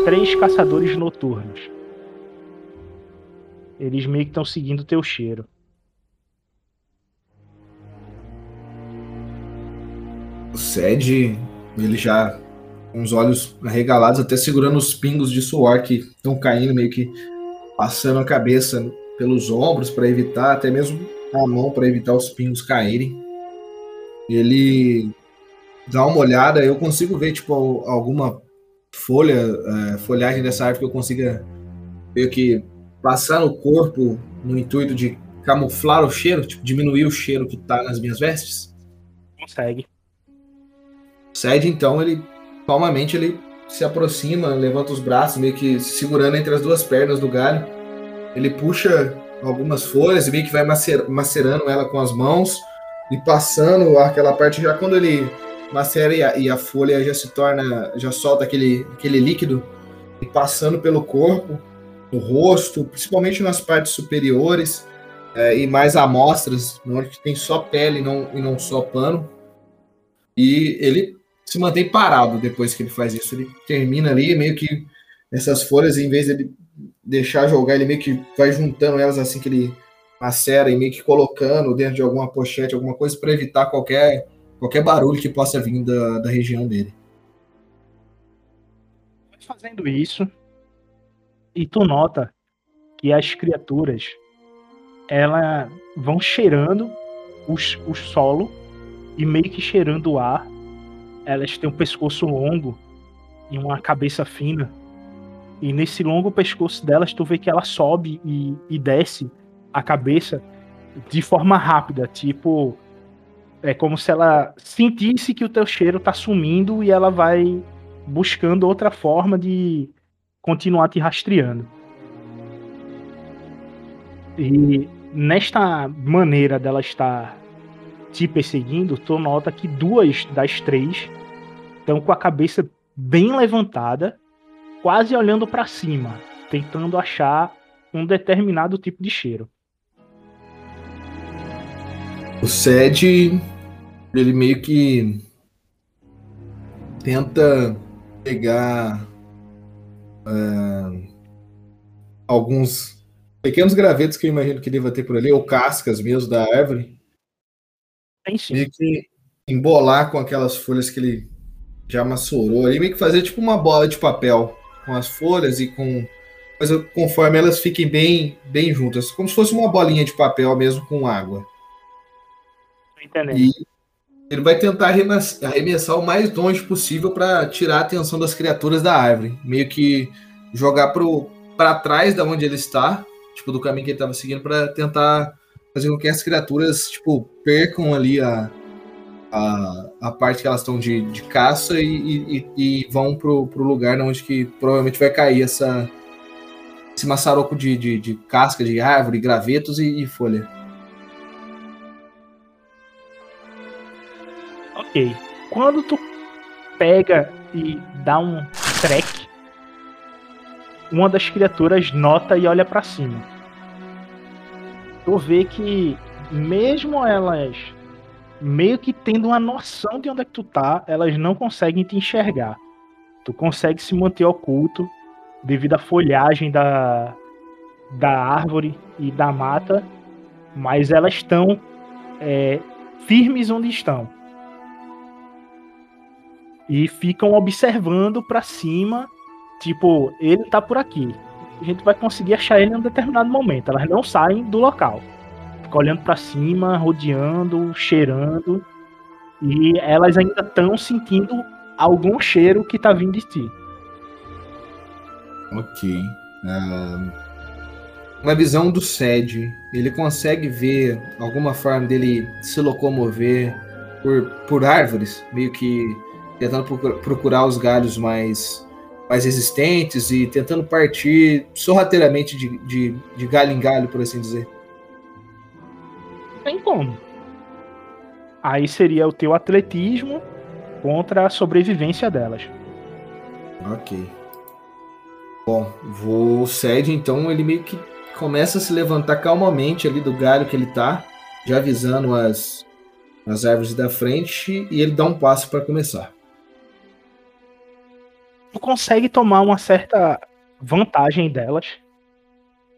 Speaker 1: três caçadores noturnos. Eles meio que estão seguindo teu cheiro.
Speaker 6: O Sed, ele já com os olhos arregalados, até segurando os pingos de suor que estão caindo, meio que passando a cabeça pelos ombros para evitar, até mesmo a mão para evitar os pingos caírem. Ele dá uma olhada, eu consigo ver tipo alguma folha, é, folhagem dessa árvore que eu consiga meio que passar no corpo no intuito de camuflar o cheiro, tipo, diminuir o cheiro que tá nas minhas vestes?
Speaker 1: Consegue.
Speaker 6: Cede, então, ele calmamente ele se aproxima, levanta os braços, meio que se segurando entre as duas pernas do galho. Ele puxa algumas folhas e meio que vai macer, macerando ela com as mãos e passando aquela parte já quando ele macera e a, e a folha já se torna, já solta aquele, aquele líquido e passando pelo corpo no rosto, principalmente nas partes superiores, é, e mais amostras, onde tem só pele e não, e não só pano. E ele se mantém parado depois que ele faz isso. Ele termina ali, meio que essas folhas, em vez de ele deixar jogar, ele meio que vai juntando elas assim que ele macera e meio que colocando dentro de alguma pochete, alguma coisa, para evitar qualquer, qualquer barulho que possa vir da, da região dele.
Speaker 1: Fazendo isso, e tu nota que as criaturas elas vão cheirando os, o solo e meio que cheirando o ar. Elas têm um pescoço longo e uma cabeça fina. E nesse longo pescoço delas, tu vê que ela sobe e, e desce a cabeça de forma rápida, tipo é como se ela sentisse que o teu cheiro tá sumindo e ela vai buscando outra forma de continuar te rastreando. E nesta maneira dela estar te perseguindo, tu nota que duas das três estão com a cabeça bem levantada, quase olhando para cima, tentando achar um determinado tipo de cheiro.
Speaker 6: O Sed, ele meio que tenta pegar uh, alguns pequenos gravetos que eu imagino que deva ter por ali, ou cascas mesmo da árvore.
Speaker 1: Tem sim.
Speaker 6: Meio que embolar com aquelas folhas que ele já massurou ali, meio que fazer tipo uma bola de papel com as folhas e com. Mas conforme elas fiquem bem, bem juntas, como se fosse uma bolinha de papel mesmo com água.
Speaker 1: Entendendo.
Speaker 6: E ele vai tentar arremessar o mais longe possível para tirar a atenção das criaturas da árvore. Meio que jogar para trás da onde ele está, tipo, do caminho que ele estava seguindo, para tentar fazer com que as criaturas, tipo, percam ali a, a, a parte que elas estão de, de caça e, e, e vão pro, pro lugar onde que provavelmente vai cair essa, esse maçaroco de, de, de casca de árvore, gravetos e, e folha.
Speaker 1: Ok. Quando tu pega e dá um trek, uma das criaturas nota e olha para cima. Tu vê que mesmo elas meio que tendo uma noção de onde é que tu tá, elas não conseguem te enxergar. Tu consegue se manter oculto devido à folhagem da, da árvore e da mata, mas elas estão é, firmes onde estão e ficam observando para cima, tipo, ele tá por aqui. A gente vai conseguir achar ele em um determinado momento. Elas não saem do local. Ficam olhando para cima, rodeando, cheirando. E elas ainda estão sentindo algum cheiro que tá vindo de ti.
Speaker 6: Ok. Ah, uma visão do SED. Ele consegue ver alguma forma dele se locomover por, por árvores, meio que tentando procura- procurar os galhos mais, mais resistentes e tentando partir sorrateiramente de, de, de galho em galho, por assim dizer.
Speaker 1: Tem como. Aí seria o teu atletismo contra a sobrevivência delas.
Speaker 6: Ok. Bom, vou o Sed, então ele meio que começa a se levantar calmamente ali do galho que ele tá, já avisando as, as árvores da frente, e ele dá um passo para começar.
Speaker 1: Tu consegue tomar uma certa vantagem delas.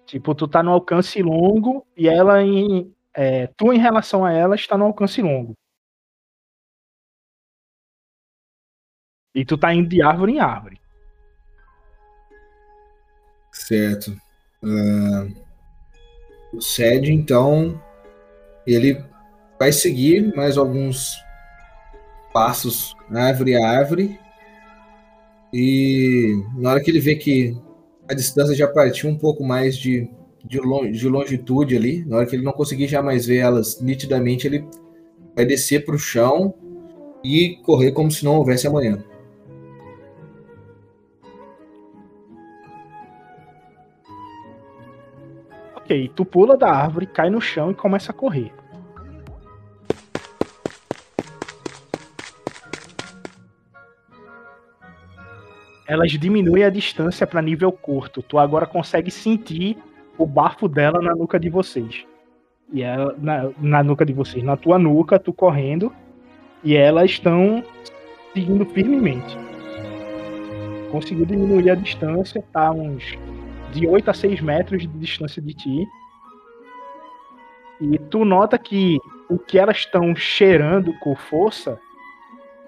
Speaker 1: Tipo, tu tá no alcance longo e ela em. É, tu em relação a ela está no alcance longo. E tu tá indo de árvore em árvore.
Speaker 6: Certo. Ah, o Sed, então, ele vai seguir mais alguns passos, árvore a árvore, e na hora que ele vê que a distância já partiu um pouco mais de, de, lon- de longitude ali, na hora que ele não conseguir já mais ver elas nitidamente, ele vai descer para o chão e correr como se não houvesse amanhã.
Speaker 1: Ok, tu pula da árvore, cai no chão e começa a correr. Elas diminuem a distância para nível curto. Tu agora consegue sentir o bafo dela na nuca de vocês. E ela, na, na nuca de vocês, na tua nuca, tu correndo. E elas estão seguindo firmemente. Conseguiu diminuir a distância, tá uns de 8 a 6 metros de distância de ti. E tu nota que o que elas estão cheirando com força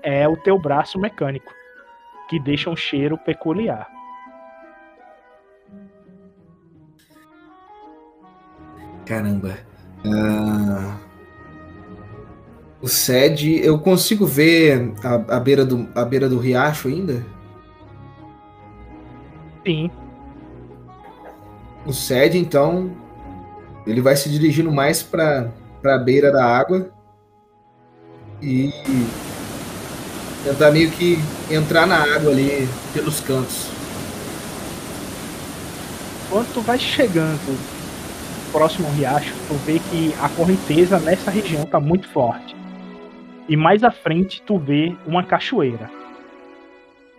Speaker 1: é o teu braço mecânico, que deixa um cheiro peculiar.
Speaker 6: Caramba. Ah, o SED, eu consigo ver a, a beira do, a beira do riacho ainda?
Speaker 1: Sim,
Speaker 6: O SED, então, ele vai se dirigindo mais para a beira da água e tentar meio que entrar na água ali pelos cantos.
Speaker 1: quando tu vai chegando próximo riacho, tu vê que a correnteza nessa região tá muito forte. E mais à frente tu vê uma cachoeira.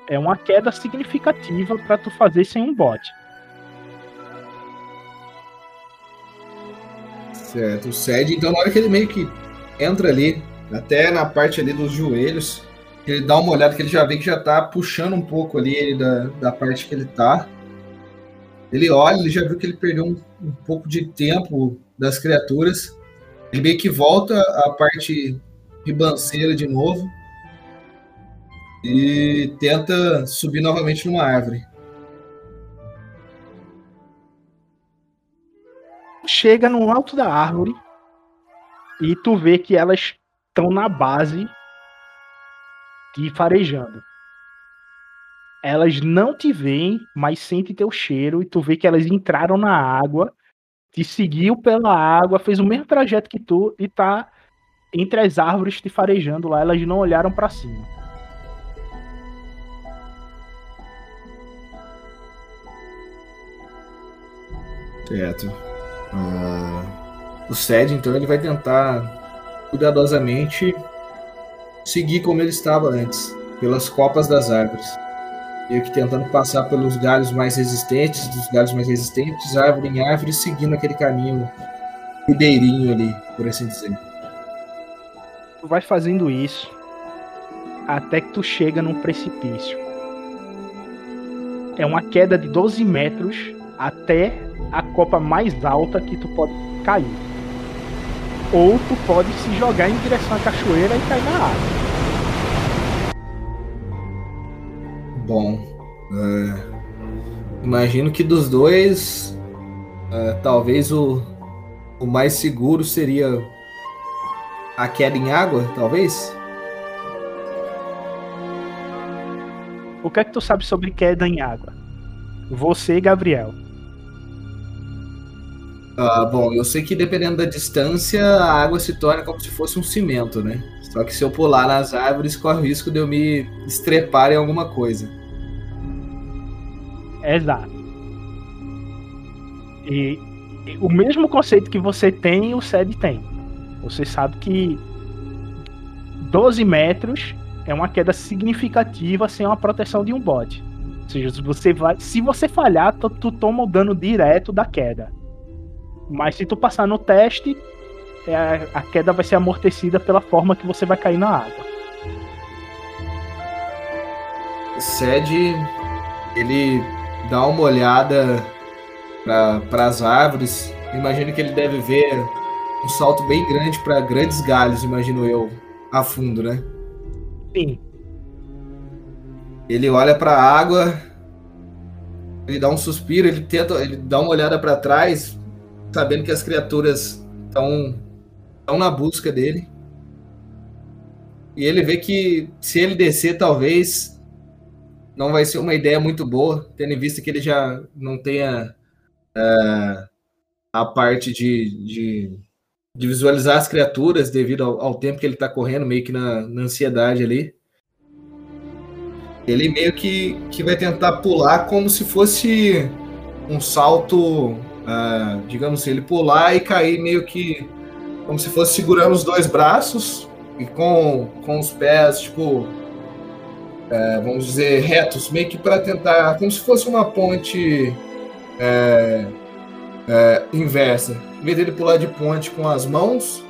Speaker 1: É uma queda significativa para tu fazer sem um bote.
Speaker 6: Certo, Sed, então na hora que ele meio que entra ali, até na parte ali dos joelhos, ele dá uma olhada que ele já vê que já tá puxando um pouco ali da, da parte que ele tá. Ele olha, ele já viu que ele perdeu um, um pouco de tempo das criaturas. Ele meio que volta à parte ribanceira de novo e tenta subir novamente numa árvore.
Speaker 1: chega no alto da árvore e tu vê que elas estão na base te farejando. Elas não te veem, mas sentem teu cheiro e tu vê que elas entraram na água, te seguiu pela água, fez o mesmo trajeto que tu e tá entre as árvores te farejando lá. Elas não olharam pra cima.
Speaker 6: Certo. Ah, o Sed, então, ele vai tentar cuidadosamente seguir como ele estava antes, pelas copas das árvores. Meio que tentando passar pelos galhos mais resistentes, dos galhos mais resistentes, árvore em árvore, seguindo aquele caminho ribeirinho ali, por assim dizer.
Speaker 1: Tu vai fazendo isso até que tu chega num precipício. É uma queda de 12 metros até a copa mais alta que tu pode cair. Ou tu pode se jogar em direção à cachoeira e cair na água.
Speaker 6: Bom, é, imagino que dos dois, é, talvez o, o mais seguro seria a queda em água, talvez?
Speaker 1: O que é que tu sabe sobre queda em água? Você, Gabriel.
Speaker 6: Ah, bom, eu sei que dependendo da distância, a água se torna como se fosse um cimento, né? Só que se eu pular nas árvores, corre o risco de eu me estrepar em alguma coisa.
Speaker 1: Exato. E, e o mesmo conceito que você tem, o SED tem. Você sabe que 12 metros é uma queda significativa sem uma proteção de um bode. Ou seja, se você, vai, se você falhar, tu, tu toma o dano direto da queda. Mas se tu passar no teste, é, a queda vai ser amortecida pela forma que você vai cair na água.
Speaker 6: O Sed, ele dá uma olhada para as árvores. Imagino que ele deve ver um salto bem grande para grandes galhos, imagino eu, a fundo, né?
Speaker 1: Sim.
Speaker 6: Ele olha para a água, ele dá um suspiro, ele tenta, ele dá uma olhada para trás, sabendo que as criaturas estão estão na busca dele. E ele vê que se ele descer, talvez não vai ser uma ideia muito boa, tendo em vista que ele já não tenha uh, a parte de, de, de, visualizar as criaturas devido ao, ao tempo que ele está correndo, meio que na, na, ansiedade ali. Ele meio que, que vai tentar pular como se fosse um salto, uh, digamos assim, ele pular e cair meio que como se fosse segurando os dois braços e com, com os pés, tipo, é, vamos dizer, retos, meio que para tentar, como se fosse uma ponte é, é, inversa. Em vez dele pular de ponte com as mãos,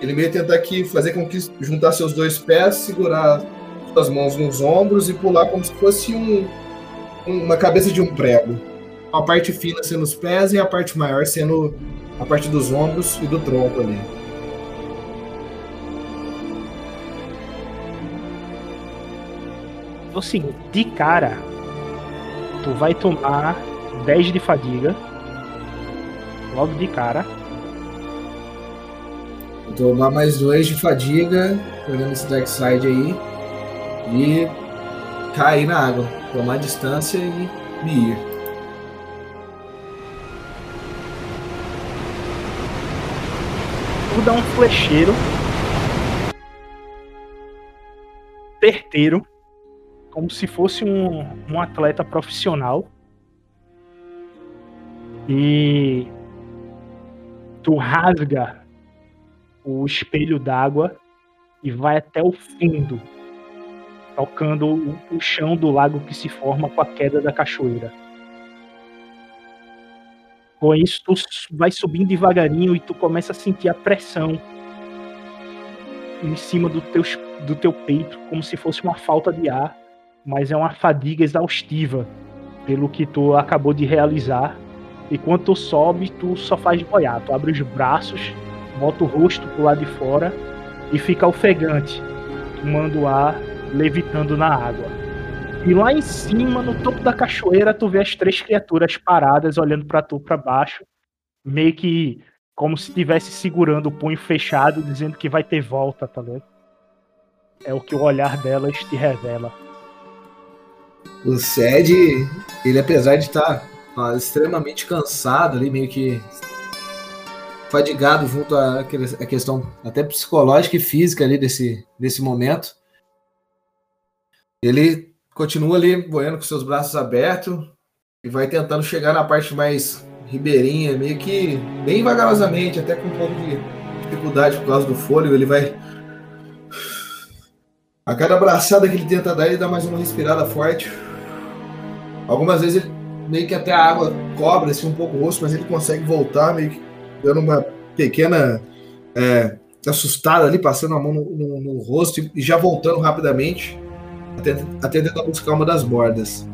Speaker 6: ele meio tentar aqui fazer com que juntar seus dois pés, segurar suas mãos nos ombros e pular como se fosse um, uma cabeça de um prego. A parte fina sendo os pés e a parte maior sendo a parte dos ombros e do tronco ali.
Speaker 1: Assim, de cara, tu vai tomar 10 de fadiga. Logo de cara.
Speaker 6: Vou tomar mais dois de fadiga, olhando esse Dark Side aí. E cair na água. Tomar distância e me ir.
Speaker 1: Dá um flecheiro. Certeiro. Como se fosse um, um atleta profissional. E tu rasga o espelho d'água e vai até o fundo, tocando o, o, chão do lago que se forma com a queda da cachoeira. Com isso, tu vai subindo devagarinho e tu começa a sentir a pressão em cima do teu, do teu peito, como se fosse uma falta de ar, mas é uma fadiga exaustiva pelo que tu acabou de realizar e quando tu sobe, tu só faz boiar. Tu abre os braços, bota o rosto pro lado de fora e fica ofegante, tomando ar, levitando na água. E lá em cima, no topo da cachoeira, tu vê as três criaturas paradas, olhando para tu para baixo, meio que como se estivesse segurando o punho fechado, dizendo que vai ter volta, tá vendo? É o que o olhar delas te revela.
Speaker 6: O Sed, ele apesar de estar tá ah, extremamente cansado ali, meio que fadigado junto à, questão até psicológica e física ali desse, desse momento. Ele continua ali boiando com seus braços abertos e vai tentando chegar na parte mais ribeirinha, meio que bem vagarosamente, até com um pouco de dificuldade por causa do fôlego. Ele vai. A cada abraçada que ele tenta dar, ele dá mais uma respirada forte. Algumas vezes ele meio que até a água cobra assim, um pouco o rosto, mas ele consegue voltar, meio que dando uma pequena é, assustada ali, passando a mão no, no, no, rosto e já voltando rapidamente, até, tentar buscar uma das bordas.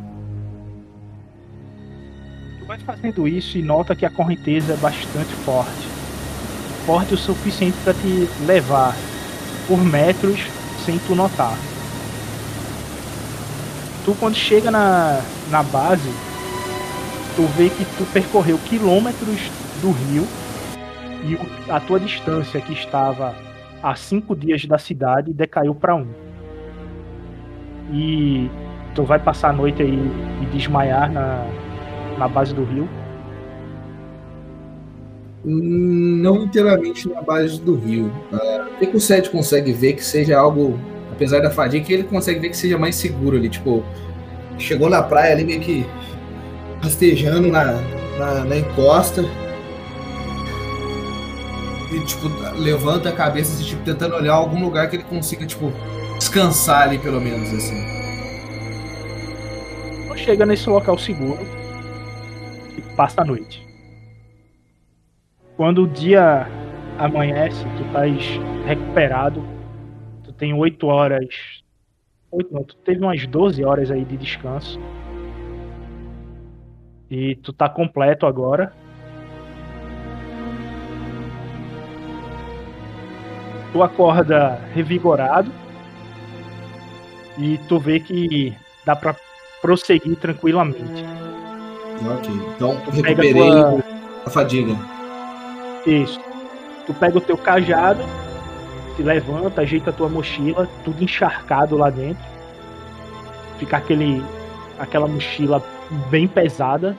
Speaker 1: Tu vai fazendo isso e nota que a correnteza é bastante forte. Forte o suficiente para te levar por metros sem tu notar. Tu quando chega na, na base, tu vê que tu percorreu quilômetros do rio e a tua distância que estava a cinco dias da cidade decaiu para um. E Tu vai passar a noite aí e desmaiar na, na base do rio.
Speaker 6: Não inteiramente na base do rio. Ah, o que o Seth consegue ver que seja algo, apesar da fadiga, ele consegue ver que seja mais seguro ali? Tipo, chegou na praia ali meio que rastejando na, na, na encosta. E, tipo, levanta a cabeça, assim, tipo, tentando olhar algum lugar que ele consiga, tipo, descansar ali, pelo menos, assim.
Speaker 1: Chega nesse local seguro e passa a noite. Quando o dia amanhece, tu estás recuperado, tu tem 8 horas. 8 não, tu teve umas 12 horas aí de descanso. E tu tá completo agora. Tu acorda revigorado. E tu vê que dá pra prosseguir tranquilamente.
Speaker 6: Ok. Então,
Speaker 1: Pega
Speaker 6: recuperei
Speaker 1: tua-
Speaker 6: a fadiga.
Speaker 1: Isso. Tu pega o teu cajado, se levanta, ajeita a tua mochila, tudo encharcado lá dentro. Fica aquele, aquela mochila bem pesada,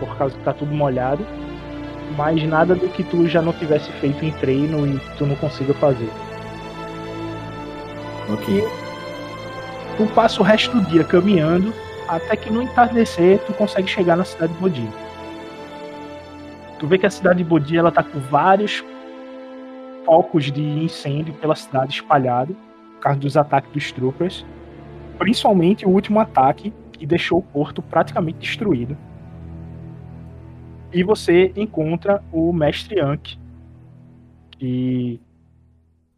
Speaker 1: por causa que tá tudo molhado. Mas nada do que tu já não tivesse feito em treino e tu não consiga fazer.
Speaker 6: Ok.
Speaker 1: Tu passa o resto do dia caminhando, até que no entardecer tu consegue chegar na cidade de Bodhi. Tu vê que a cidade de Bodhi ela tá com vários focos de incêndio pela cidade espalhado, por causa dos ataques dos troopers. Principalmente o último ataque, que deixou o porto praticamente destruído. E você encontra o mestre Anki, que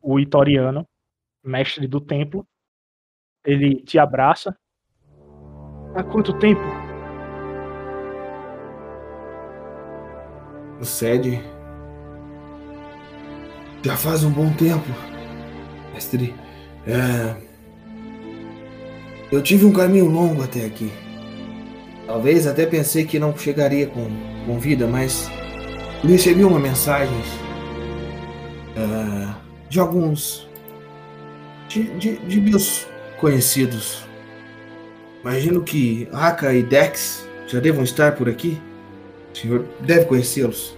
Speaker 1: o Itoriano, mestre do templo, ele te abraça. Há quanto tempo?
Speaker 6: O Sed. Já faz um bom tempo. Mestre. É... Eu tive um caminho longo até aqui. Talvez até pensei que não chegaria com, com vida, mas recebi uma mensagem é, de alguns de, de, de meus conhecidos. Imagino que Aka e Dex já devam estar por aqui. O senhor deve conhecê-los.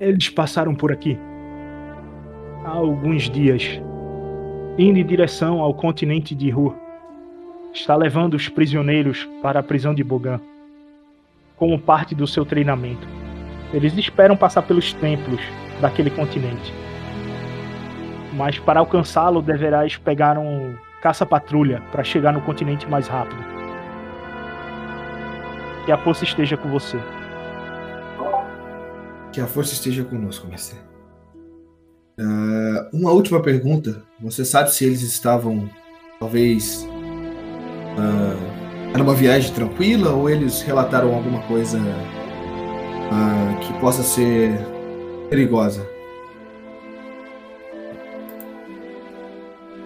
Speaker 1: Eles passaram por aqui há alguns dias, indo em direção ao continente de Ru. Está levando os prisioneiros para a prisão de Bogan, como parte do seu treinamento. Eles esperam passar pelos templos daquele continente. Mas para alcançá-lo, deverás pegar um caça-patrulha para chegar no continente mais rápido. Que a força esteja com você.
Speaker 6: Que a força esteja conosco, mestre. Ah, uma última pergunta. Você sabe se eles estavam, talvez, ah, era uma viagem tranquila ou eles relataram alguma coisa ah, que possa ser perigosa?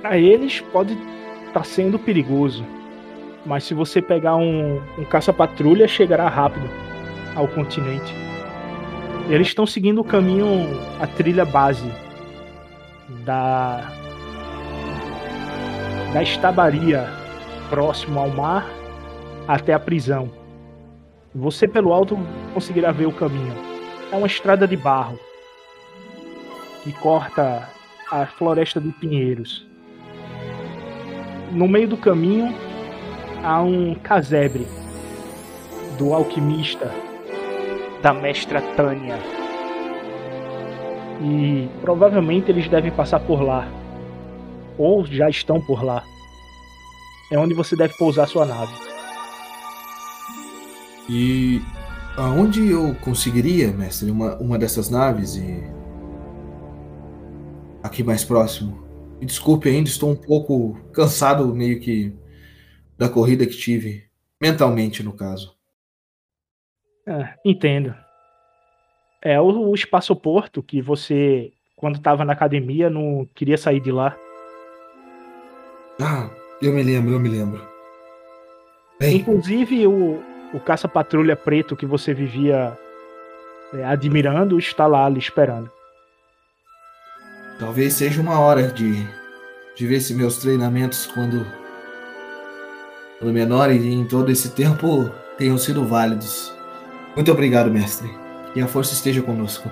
Speaker 1: Para eles pode estar sendo perigoso, mas se você pegar um, um caça-patrulha, chegará rápido ao continente. Eles estão seguindo o caminho, a trilha base da da estabaria próximo ao mar até a prisão. Você pelo alto conseguirá ver o caminho. É uma estrada de barro que corta a floresta de pinheiros. No meio do caminho há um casebre do alquimista da mestra Tânia. E provavelmente eles devem passar por lá. Ou já estão por lá. É onde você deve pousar sua nave.
Speaker 6: E aonde eu conseguiria, mestre, uma, uma dessas naves e aqui mais próximo? Me desculpe ainda, estou um pouco cansado meio que da corrida que tive, mentalmente no caso.
Speaker 1: É, entendo. É o, o espaço-porto que você, quando estava na academia, não queria sair de lá.
Speaker 6: Ah, eu me lembro, eu me lembro. Bem,
Speaker 1: Inclusive, o, o caça-patrulha preto que você vivia é, admirando está lá lhe esperando.
Speaker 6: Talvez seja uma hora de, de ver se meus treinamentos, quando no menor e em todo esse tempo tenham sido válidos. Muito obrigado, mestre. Que a força esteja conosco.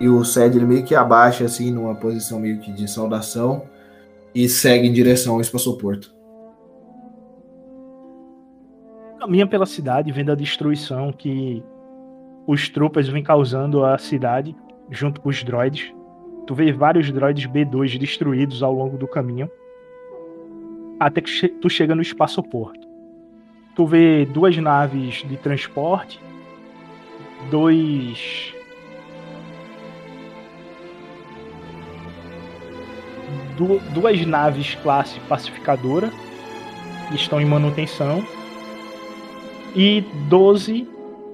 Speaker 6: E o Ced ele meio que abaixa assim numa posição meio que de saudação e segue em direção ao espaçoporto.
Speaker 1: Caminha pela cidade vendo a destruição que os tropas vêm causando à cidade junto com os droids. Tu vê vários droids B2 destruídos ao longo do caminho. Até que tu chega no espaçoporto. Tu vê duas naves de transporte, dois. du- duas naves classe pacificadora que estão em manutenção e 12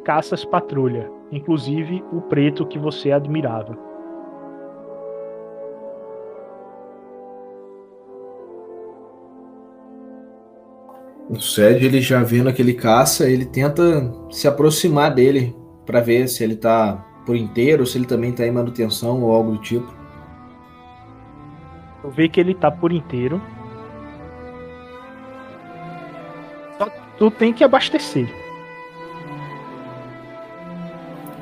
Speaker 1: caças patrulha, inclusive o preto que você admirava.
Speaker 6: O Ced, ele já vendo aquele caça, ele tenta se aproximar dele para ver se ele tá por inteiro, se ele também tá em manutenção ou algo do tipo.
Speaker 1: Tu vê que ele tá por inteiro. Só que tu tem que abastecer.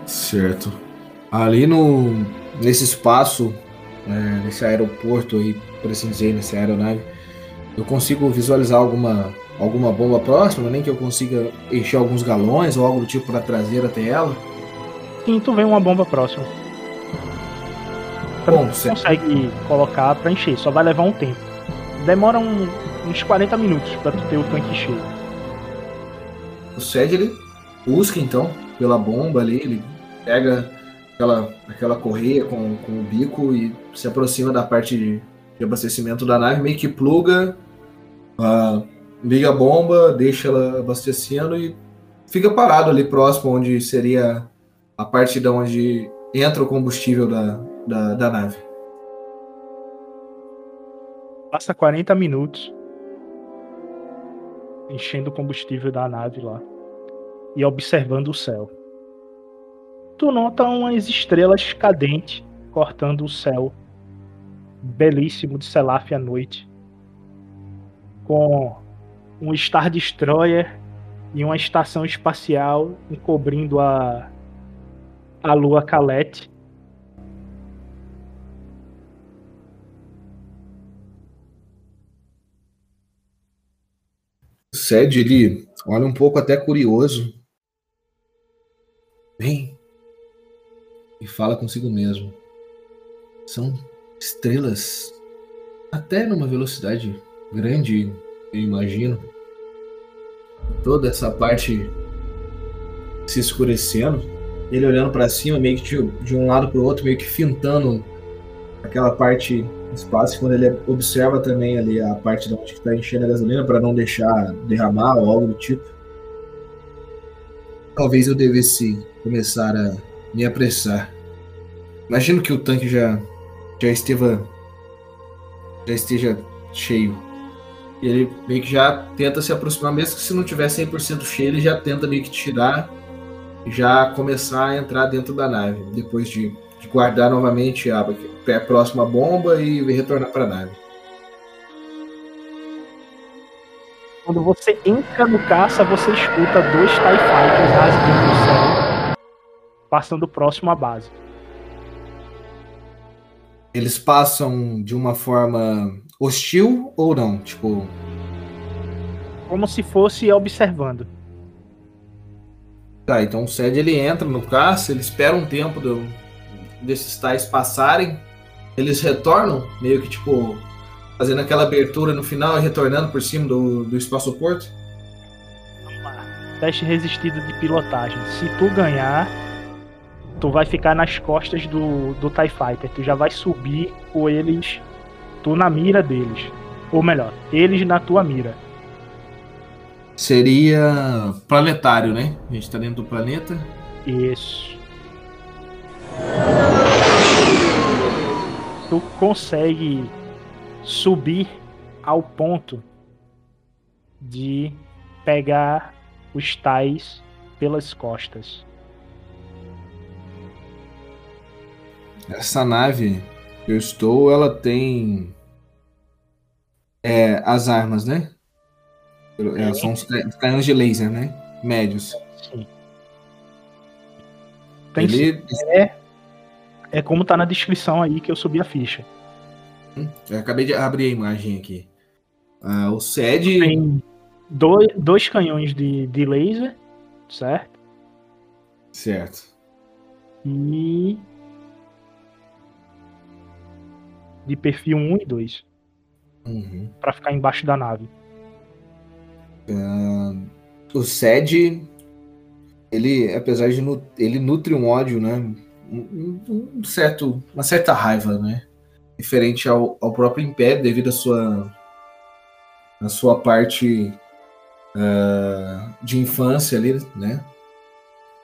Speaker 6: Certo. Ali no nesse espaço, né, nesse aeroporto aí, por assim dizer, nessa aeronave, eu consigo visualizar alguma alguma bomba próxima, nem que eu consiga encher alguns galões ou algo do tipo para trazer até ela.
Speaker 1: Sim, tu vê uma bomba próxima.
Speaker 6: Bom,
Speaker 1: Tu
Speaker 6: certo.
Speaker 1: consegue colocar pra encher, só vai levar um tempo. Demora um- uns 40 minutos pra tu ter o tanque cheio.
Speaker 6: O Ced ele busca então pela bomba ali, ele pega aquela, aquela correia com, com o bico e se aproxima da parte de, de abastecimento da nave, meio que pluga, ah, liga a bomba, deixa ela abastecendo e fica parado ali próximo onde seria a parte de onde entra o combustível da, da, da nave.
Speaker 1: Passa 40 minutos enchendo o combustível da nave lá e observando o céu. Tu nota umas estrelas cadentes cortando o céu belíssimo de Selaf à noite, com um Star Destroyer e uma estação espacial encobrindo a a lua Calete.
Speaker 6: O ele olha um pouco até curioso. Vem. E fala consigo mesmo. São estrelas até numa velocidade grande, eu imagino. Toda essa parte se escurecendo. Ele olhando para cima, meio que de, de um lado para o outro, meio que fintando aquela parte espaço. Quando ele observa também ali a parte de onde está enchendo a gasolina para não deixar derramar ou algo do tipo. Talvez eu devesse começar a me apressar. Imagino que o tanque já já esteva já esteja cheio. Ele meio que já tenta se aproximar, mesmo que se não tiver 100% cheio, ele já tenta meio que tirar já começar a entrar dentro da nave, depois de, de guardar novamente a, a próxima bomba e retornar para a nave.
Speaker 1: Quando você entra no caça, você escuta dois TIE Fighters rasgando o céu, passando próximo à base.
Speaker 6: Eles passam de uma forma hostil ou não? Tipo,
Speaker 1: Como se fosse observando.
Speaker 6: tá, então o Ced ele entra no caça, ele espera um tempo do, desses tais passarem, eles retornam, meio que tipo, fazendo aquela abertura no final e retornando por cima do, do espaço-porto.
Speaker 1: Vamos lá. Teste resistido de pilotagem. Se tu ganhar, tu vai ficar nas costas do, do TIE Fighter. Tu já vai subir com eles, tu na mira deles. Ou melhor, eles na tua mira.
Speaker 6: Seria planetário, né? A gente tá dentro do planeta.
Speaker 1: Isso. Tu consegue subir ao ponto de pegar os tais pelas costas.
Speaker 6: Essa nave que eu estou, ela tem é, as armas, né? É, são os ca- os canhões de laser, né? Médios.
Speaker 1: Sim. Tem
Speaker 6: Ele,
Speaker 1: É como tá na descrição aí que eu subi a ficha.
Speaker 6: eu acabei de abrir a imagem aqui. Ah, o SED.
Speaker 1: Tem dois, dois canhões de, de laser, certo?
Speaker 6: Certo.
Speaker 1: E. De perfil 1 e 2.
Speaker 6: Uhum.
Speaker 1: Pra ficar embaixo da nave.
Speaker 6: O SED, ele, apesar de nu- ele nutre um ódio, né? Um, um- certo, uma certa raiva, né? Diferente ao, ao próprio Império, devido à sua, à sua parte ah, de infância ali, né?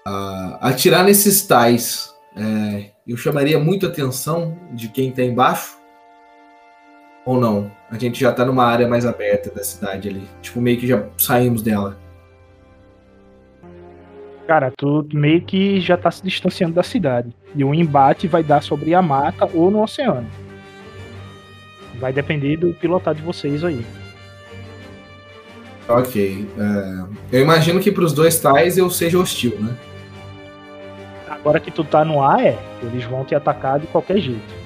Speaker 6: Ah, atirar nesses tais, é, eu chamaria muito a atenção de quem está embaixo, ou não? A gente já tá numa área mais aberta da cidade ali. Tipo, meio que já saímos dela.
Speaker 1: Cara, tu meio que já tá se distanciando da cidade. E o embate vai dar sobre a mata ou no oceano. Vai depender do pilotar de vocês aí.
Speaker 6: Ok. é, eu imagino que pros dois tais eu seja hostil, né?
Speaker 1: Agora que tu tá no ar, é. Eles vão te atacar de qualquer jeito.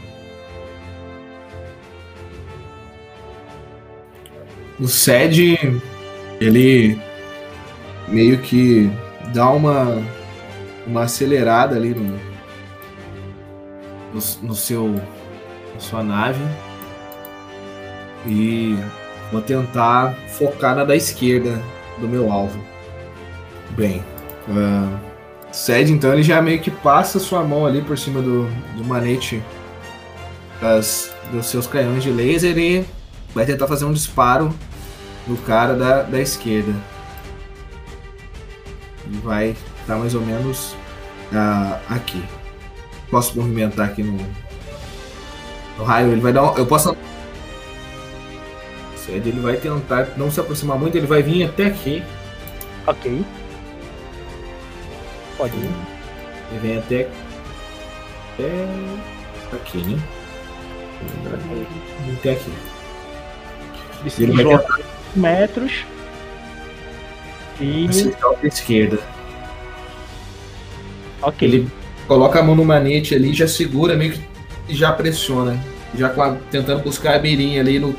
Speaker 6: O SED, ele meio que dá uma, uma acelerada ali no, no, no seu na sua nave e vou tentar focar na da esquerda do meu alvo. Bem, ah, SED então ele já meio que passa sua mão ali por cima do, do manete das, dos seus canhões de laser e vai tentar fazer um disparo no cara da, da esquerda. Ele vai estar mais ou menos ah, aqui. Posso movimentar aqui no, no raio. Ele vai dar. um- eu posso. Sede, Ele vai tentar não se aproximar muito. Ele vai vir até aqui.
Speaker 1: Ok. Pode ir.
Speaker 6: Ele vem até. Até aqui, né? Até aqui.
Speaker 1: Ele
Speaker 6: Ele vai
Speaker 1: desloca metros. E.
Speaker 6: Acertar a esquerda.
Speaker 1: Ok.
Speaker 6: Ele coloca a mão no manete ali, já segura, meio que e já pressiona. Já tentando buscar a beirinha ali no.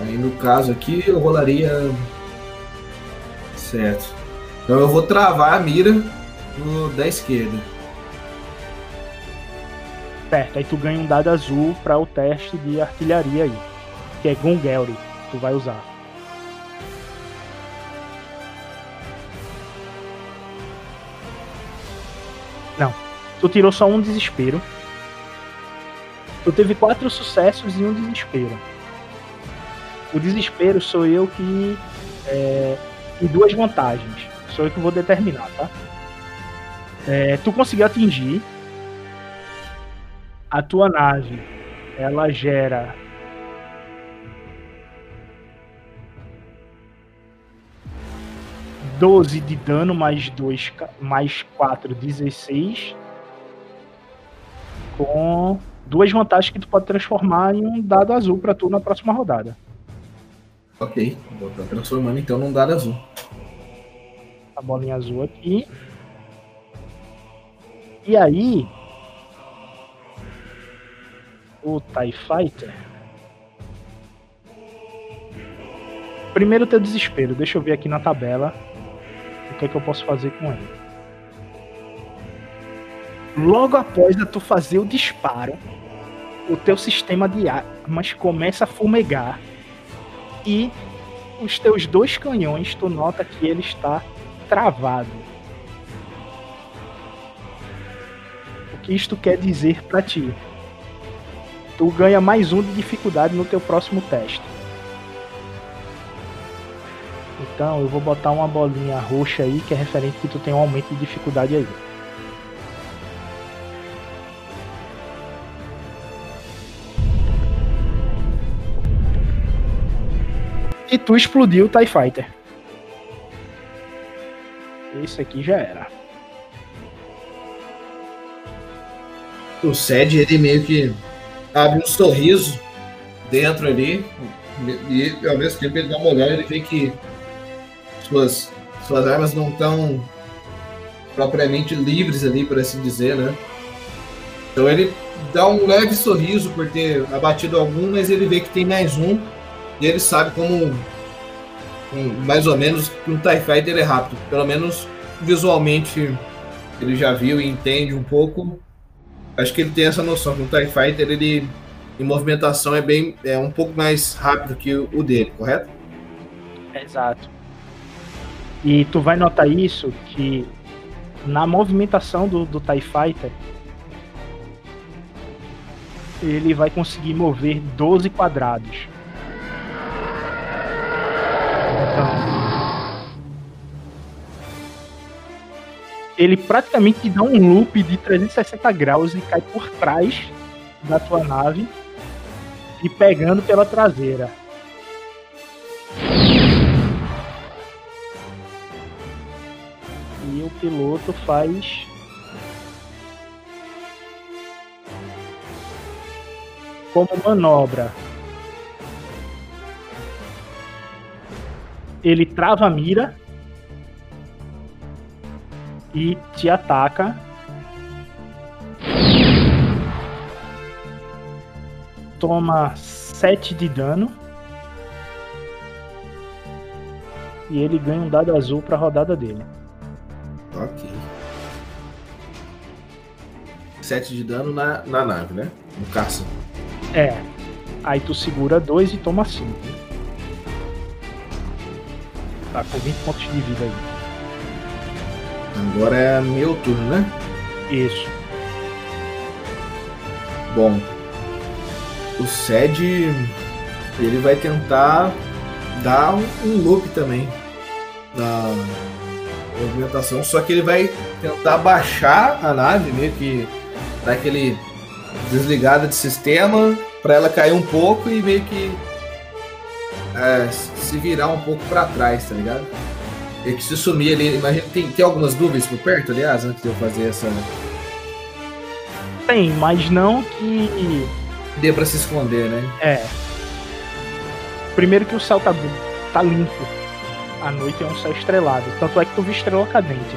Speaker 6: Aí no caso aqui eu rolaria. Certo. Então eu vou travar a mira no da esquerda.
Speaker 1: Certo, aí tu ganha um dado azul para o teste de artilharia aí. Que é Gungelry, tu vai usar. Não. Tu tirou só um desespero. Tu teve quatro sucessos e um desespero. O desespero sou eu que. É, e duas vantagens. Sou eu que vou determinar, tá? É, tu conseguiu atingir a tua nave ela gera doze de dano mais dois mais 4, 16 com duas vantagens que tu pode transformar em um dado azul pra tu na próxima rodada.
Speaker 6: Ok, vou estar transformando então num dado azul.
Speaker 1: a bolinha azul aqui. E aí, o TIE Fighter. Primeiro teu desespero, deixa eu ver aqui na tabela o que é que eu posso fazer com ele. Logo após tu fazer o disparo, o teu sistema de armas começa a fumegar e os teus dois canhões, tu nota que ele está travado. O que isto quer dizer para ti? Tu ganha mais um de dificuldade no teu próximo teste. Então eu vou botar uma bolinha roxa aí que é referente que tu tem um aumento de dificuldade aí. E tu explodiu o TIE Fighter. Esse aqui já era.
Speaker 6: O Sed, ele meio que abre um sorriso dentro ali e ao mesmo tempo ele dá uma olhada e ele vê que suas, suas armas não estão propriamente livres ali, por assim dizer, né? Então ele dá um leve sorriso por ter abatido algum, mas ele vê que tem mais um e ele sabe como um, mais ou menos que um TIE Fighter é rápido. Pelo menos visualmente ele já viu e entende um pouco. Acho que ele tem essa noção que um TIE Fighter ele em movimentação é bem é um pouco mais rápido que o, o dele, correto?
Speaker 1: Exato. E tu vai notar isso que na movimentação do, do TIE Fighter ele vai conseguir mover 12 quadrados. Ele praticamente dá um loop de 360 graus e cai por trás da tua nave e pegando pela traseira. E o piloto faz como manobra. Ele trava a mira e te ataca. Toma 7 de dano. E ele ganha um dado azul para a rodada dele.
Speaker 6: Ok. 7 de dano na, na nave, né? No caça.
Speaker 1: É. Aí tu segura 2 e toma 5. Tá com 20 pontos de vida aí.
Speaker 6: Agora é meu turno, né?
Speaker 1: Isso.
Speaker 6: Bom, o Sed ele vai tentar dar um, um loop também na movimentação, só que ele vai tentar baixar a nave, meio que dar aquele desligada de sistema para ela cair um pouco e meio que é, se virar um pouco para trás, tá ligado? E que se sumir ali, imagina, tem, tem algumas nuvens por perto, aliás, antes de eu fazer essa.
Speaker 1: Tem, mas não que.
Speaker 6: Dê pra se esconder, né?
Speaker 1: É. Primeiro que o céu tá, tá limpo. A noite é um céu estrelado. Tanto é que tu viu estrela cadente.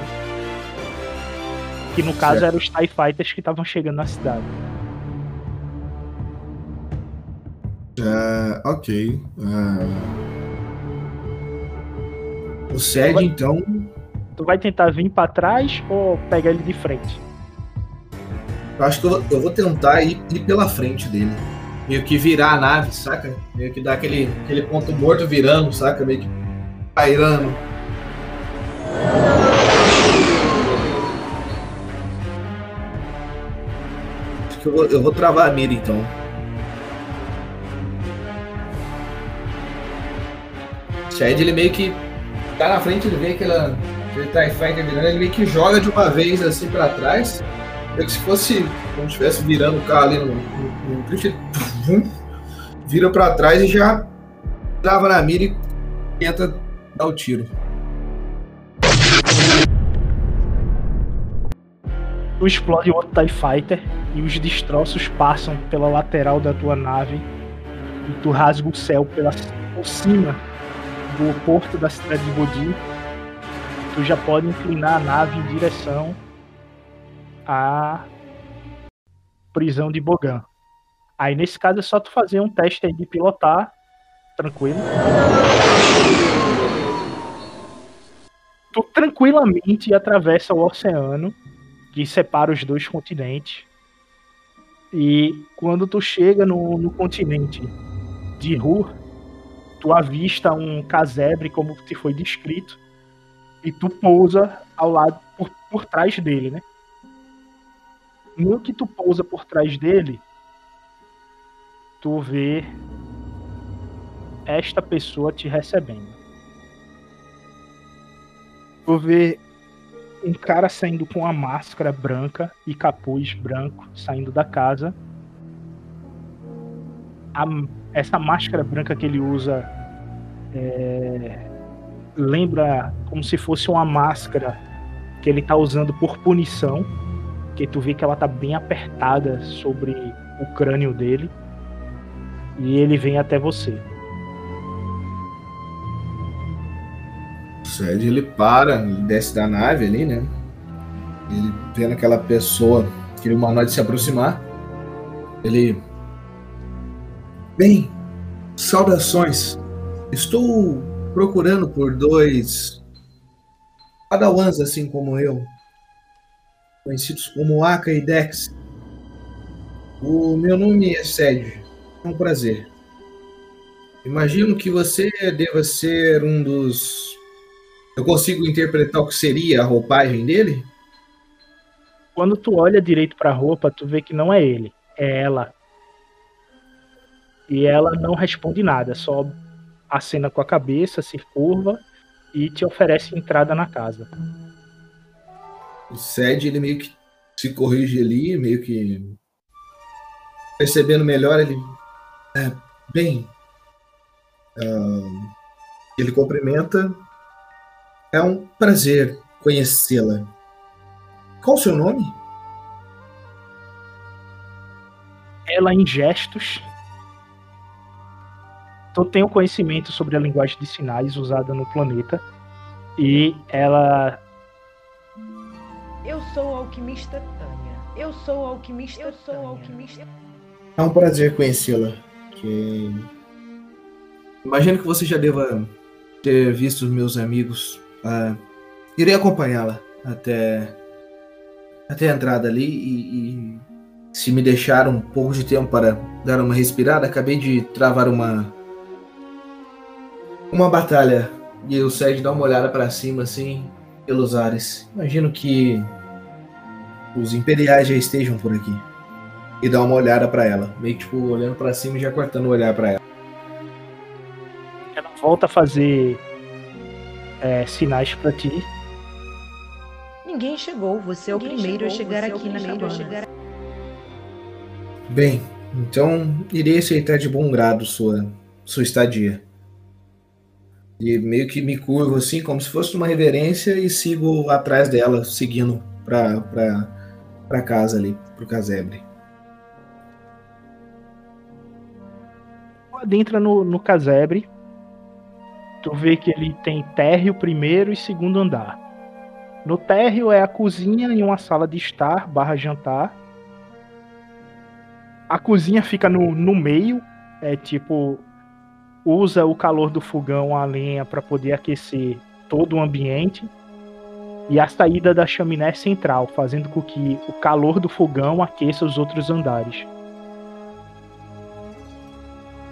Speaker 1: Que no caso
Speaker 6: Certo.
Speaker 1: eram os TIE Fighters que estavam chegando na cidade.
Speaker 6: Ah, ok. Ah. O Sed, então.
Speaker 1: Tu vai tentar vir pra trás ou pegar ele de frente?
Speaker 6: Eu acho que eu, vou- eu vou tentar ir, ir pela frente dele. Meio que virar a nave, saca? Meio que dar aquele, aquele ponto morto virando, saca? Meio que pairando. Acho que eu vou, eu vou travar a mira então. O Shed, ele meio que tá na frente, ele vê aquela, aquele TIE Fighter virando, ele meio que joga de uma vez assim pra trás. É que se fosse como se estivesse virando o carro ali no, no, no drift, ele vira pra trás e já trava na mira e tenta dar o tiro.
Speaker 1: Tu explode outro TIE Fighter e os destroços passam pela lateral da tua nave e tu rasga o céu pela, por cima do porto da cidade de Bodhi. Tu já pode inclinar a nave em direção à prisão de Bogan. Aí nesse caso é só tu fazer um teste aí de pilotar, tranquilo. Tu tranquilamente atravessa o oceano que separa os dois continentes. E quando tu chega no, no continente de Ru, tu avista um casebre como te foi descrito e tu pousa ao lado por, por trás dele, né? No que tu pousa por trás dele, tu vê esta pessoa te recebendo. Tu vê um cara saindo com a máscara branca e capuz branco saindo da casa. A- essa máscara branca que ele usa é, lembra como se fosse uma máscara que ele tá usando por punição. Porque tu vê que ela tá bem apertada sobre o crânio dele. E ele vem até você.
Speaker 6: O Sed ele para, ele desce da nave ali, né? Ele vendo aquela pessoa, aquele humanoide se aproximar. Ele. Bem, saudações. Estou procurando por dois padawans assim como eu, conhecidos como Aka e Dex. O meu nome é Sérgio. É um prazer. Imagino que você deva ser um dos. Eu consigo interpretar o que seria a roupagem dele?
Speaker 1: Quando tu olha direito pra roupa, tu vê que não é ele, é ela. E ela não responde nada, só acena com a cabeça, se curva e te oferece entrada na casa.
Speaker 6: O Sed, ele meio que se corrige ali, meio que percebendo melhor, ele. É, bem. ah, ele cumprimenta. É um prazer conhecê-la. Qual o seu nome?
Speaker 1: Ela em gestos. Tu tem o conhecimento sobre a linguagem de sinais usada no planeta. E ela
Speaker 7: Eu sou alquimista Tânia. Eu sou alquimista Eu sou alquimista.
Speaker 6: É um prazer conhecê-la. Que... Imagino que você já deva ter visto os meus amigos. Ah, irei acompanhá-la até até a entrada ali e, e se me deixar um pouco de tempo para dar uma respirada, acabei de travar uma uma batalha e o Sérgio dá uma olhada para cima assim pelos ares. Imagino que os imperiais já estejam por aqui e dá uma olhada para ela, meio que tipo olhando para cima e já cortando o olhar para ela.
Speaker 1: ela volta a fazer é, sinais pra ti.
Speaker 7: Ninguém chegou. Você é o
Speaker 8: Ninguém
Speaker 7: primeiro a
Speaker 8: chegou,
Speaker 7: chegar
Speaker 8: é o
Speaker 7: aqui na
Speaker 8: primeiro a
Speaker 7: cabana.
Speaker 8: chegar
Speaker 6: Bem, então irei aceitar de bom grado sua sua estadia. E meio que me curvo assim, como se fosse uma reverência e sigo atrás dela, seguindo pra, pra, pra casa ali, pro casebre.
Speaker 1: Adentra no, no casebre. Tu vê que ele tem térreo primeiro e segundo andar. No térreo é a cozinha e uma sala de estar barra jantar. A cozinha fica no, no meio, é tipo usa o calor do fogão a lenha para poder aquecer todo o ambiente. E a saída da chaminé central, fazendo com que o calor do fogão aqueça os outros andares.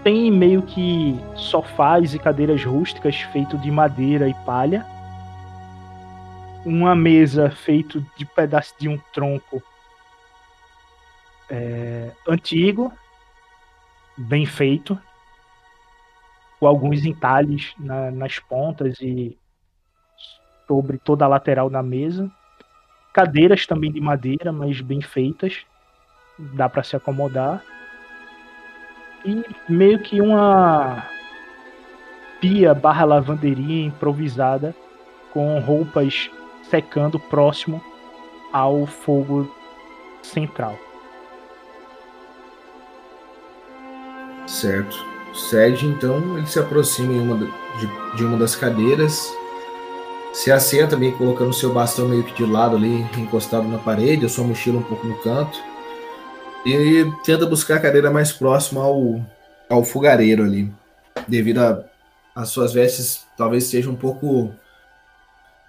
Speaker 1: Tem meio que sofás e cadeiras rústicas feito de madeira e palha. Uma mesa feito de pedaço de um tronco é, antigo, bem feito, com alguns entalhes na- nas pontas e sobre toda a lateral da mesa. Cadeiras também de madeira, mas bem feitas, dá para se acomodar. E meio que uma pia barra lavanderia improvisada com roupas secando próximo ao fogo central.
Speaker 6: Certo. Sérgio, então, ele se aproxima uma, de, de uma das cadeiras, se assenta que colocando seu bastão meio que de lado ali, encostado na parede, a sua mochila um pouco no canto, e tenta buscar a cadeira mais próxima ao, ao fogareiro ali, devido as suas vestes talvez sejam um pouco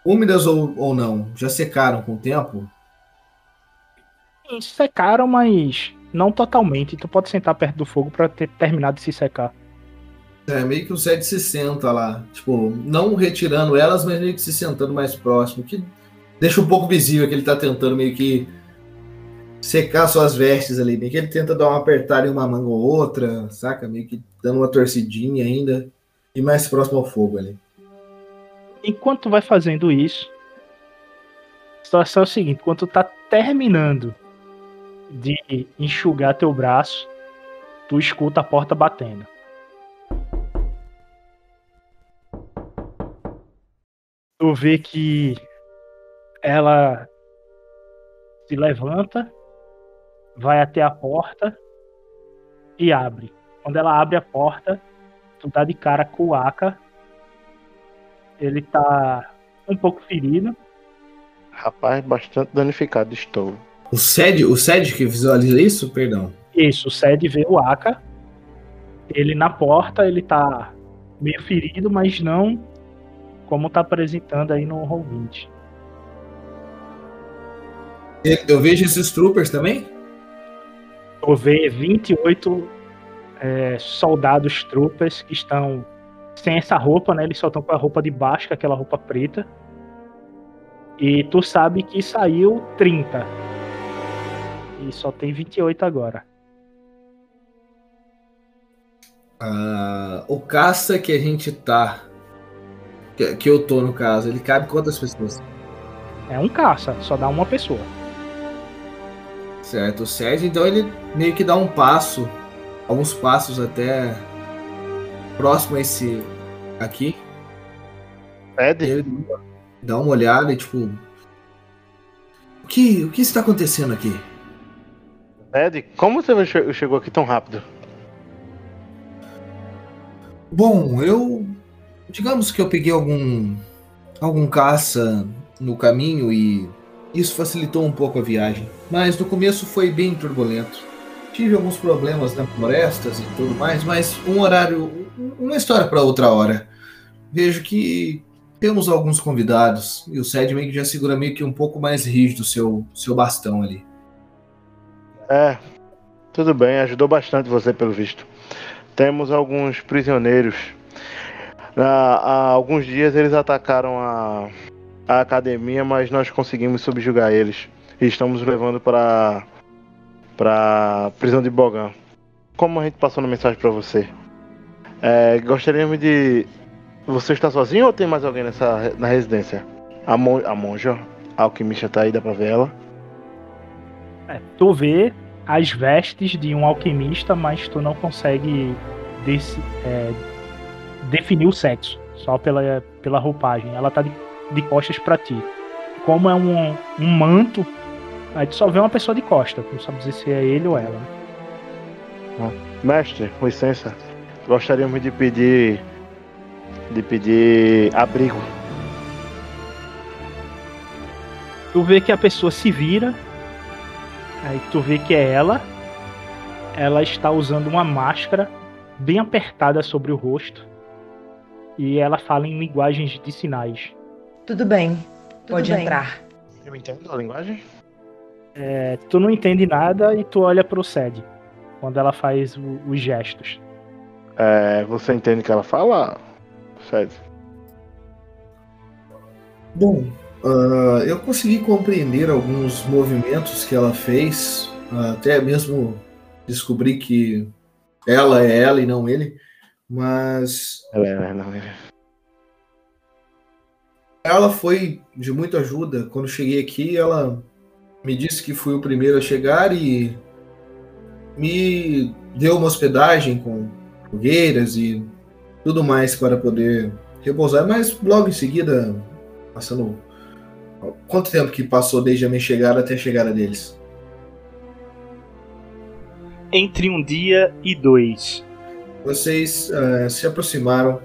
Speaker 6: úmidas ou, ou não, já secaram com o tempo.
Speaker 1: Secaram, mas não totalmente. Tu pode sentar perto do fogo para ter terminado de se secar.
Speaker 6: É, meio que o Sed se senta lá, tipo, não retirando elas, mas meio que se sentando mais próximo, que deixa um pouco visível que ele tá tentando meio que secar suas vestes ali, meio que ele tenta dar uma apertada em uma manga ou outra, saca? Meio que dando uma torcidinha ainda, e mais próximo ao fogo ali.
Speaker 1: Enquanto vai fazendo isso, a situação é a seguinte: quando tu tá terminando de enxugar teu braço, tu escuta a porta batendo. Tu vê que ela se levanta, vai até a porta e abre. Quando ela abre a porta, tu dá de cara com o Aka. Ele tá um pouco ferido.
Speaker 5: Rapaz, bastante danificado estou.
Speaker 6: O Sed, o Sed que visualiza isso? Perdão.
Speaker 1: Isso, o Sed vê o Aka. Ele na porta, ele tá meio ferido, mas não como tá apresentando aí no Roll20.
Speaker 6: Eu vejo esses troopers também?
Speaker 1: Tu vê 28 é, soldados troopers que estão sem essa roupa, né? Eles só estão com a roupa de baixo, que aquela roupa preta. E tu sabe que saiu 30. E só tem 28 agora.
Speaker 6: Ah, o caça que a gente tá. Que, que eu tô no caso, ele cabe quantas pessoas?
Speaker 1: É um caça, só dá uma pessoa.
Speaker 6: Certo, o Sérgio, então ele meio que dá um passo, alguns passos até próximo a esse aqui.
Speaker 5: Ed?
Speaker 6: Ele dá uma olhada e tipo. O que, o que está acontecendo aqui?
Speaker 5: Ed, como você che- chegou aqui tão rápido?
Speaker 6: Bom, eu. Digamos que eu peguei algum. algum caça no caminho e isso facilitou um pouco a viagem. Mas no começo foi bem turbulento. Tive alguns problemas nas florestas e tudo mais, mas um horário. uma história para outra hora. Vejo que temos alguns convidados e o Sed meio que já segura meio que um pouco mais rígido seu, seu bastão ali.
Speaker 5: É, tudo bem, ajudou bastante você pelo visto. Temos alguns prisioneiros. Há, há alguns dias eles atacaram a, a academia, mas nós conseguimos subjugar eles. E estamos levando para para prisão de Bogan. Como a gente passou na mensagem para você? É, gostaríamos de. Você está sozinho ou tem mais alguém nessa na residência? A, mon, a monja, a alquimista tá aí, dá pra ver ela.
Speaker 1: É, tu vê as vestes de um alquimista, mas tu não consegue desse- é, definir o sexo, só pela, pela roupagem. Ela tá de, de costas pra ti. Como é um, um manto, aí tu só vê uma pessoa de costa, tu não sabe dizer se é ele ou ela. né?
Speaker 5: Mestre, com licença. Gostaríamos de pedir. de pedir abrigo.
Speaker 1: Tu vê que a pessoa se vira, aí tu vê que é ela. Ela está usando uma máscara bem apertada sobre o rosto. E ela fala em linguagens de sinais.
Speaker 7: Tudo bem. Pode
Speaker 8: bem.
Speaker 7: entrar.
Speaker 5: Eu entendo a linguagem?
Speaker 1: É, tu não entende nada e tu olha pro Sed quando ela faz o- os gestos.
Speaker 5: É, você entende o que ela fala? Sério.
Speaker 6: Bom, ah, eu consegui compreender alguns movimentos que ela fez, ah, até mesmo descobri que ela é ela e não ele, mas
Speaker 5: Ela é, não, é.
Speaker 6: ela foi de muita ajuda. Quando cheguei aqui, ela me disse que fui o primeiro a chegar e me deu uma hospedagem com fogueiras e tudo mais para poder repousar, mas logo em seguida, passando quanto tempo que passou desde a minha chegada até a chegada deles?
Speaker 1: Entre um dia e dois.
Speaker 6: Vocês eh, se aproximaram,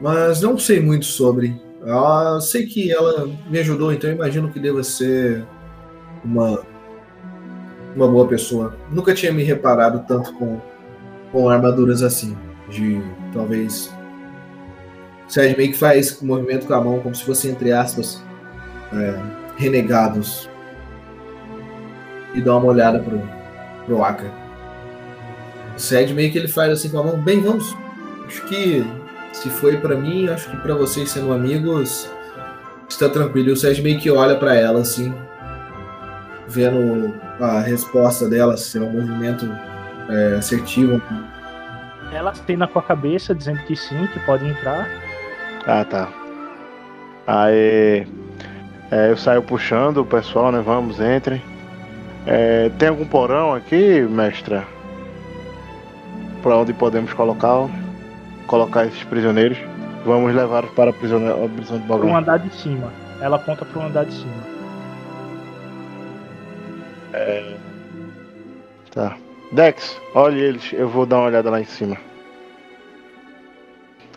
Speaker 6: mas não sei muito sobre. Ah, sei que ela me ajudou, então imagino que deva ser uma uma boa pessoa. Nunca tinha me reparado tanto com, com armaduras assim, de talvez Sérgio meio que faz movimento com a mão como se fosse entre aspas eh, renegados e dá uma olhada pro pro Aka. O Sed meio que ele faz assim com a mão, bem, vamos. Acho que se foi pra mim, acho que pra vocês sendo amigos, está tranquilo. E o Sed meio que olha pra ela assim, vendo a resposta dela, se é um movimento é, assertivo.
Speaker 1: Ela acena com a cabeça, dizendo que sim, que pode entrar.
Speaker 5: Ah, tá. Aí. É, eu saio puxando o pessoal, né? Vamos, entrem. É, tem algum porão aqui, mestra? Pra onde podemos colocar, colocar esses prisioneiros? Vamos levar para a prisão, a prisão de
Speaker 1: Pro
Speaker 5: Bogão.
Speaker 1: andar de cima. Ela aponta pro andar de cima.
Speaker 5: Tá. Dex, olha eles, eu vou dar uma olhada lá em cima.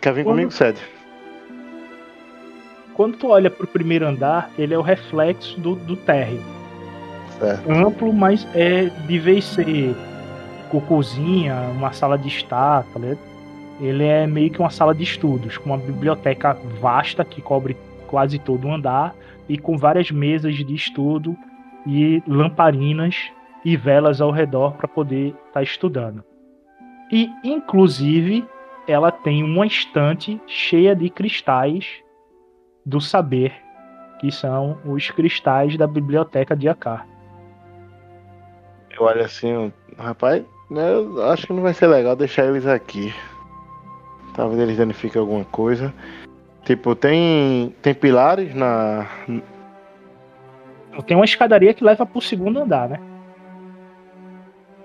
Speaker 5: Quer vir
Speaker 1: Quando-
Speaker 5: comigo, Ced?
Speaker 1: Quando tu olha pro primeiro andar, ele é o reflexo do, do térreo.
Speaker 5: Certo.
Speaker 1: Amplo, mas é de vez ser cozinha, uma sala de estar, tá ligado? Ele é meio que uma sala de estudos, com uma biblioteca vasta que cobre quase todo o andar e com várias mesas de estudo e lamparinas e velas ao redor para poder estar estudando. E, inclusive, ela tem uma estante cheia de cristais do saber, que são os cristais da biblioteca de Akar.
Speaker 5: Eu olho assim, rapaz, né, eu acho que não vai ser legal deixar eles aqui. Talvez eles danifiquem alguma coisa. Tipo, tem. Tem pilares na.
Speaker 1: Tem uma escadaria que leva pro segundo andar, né?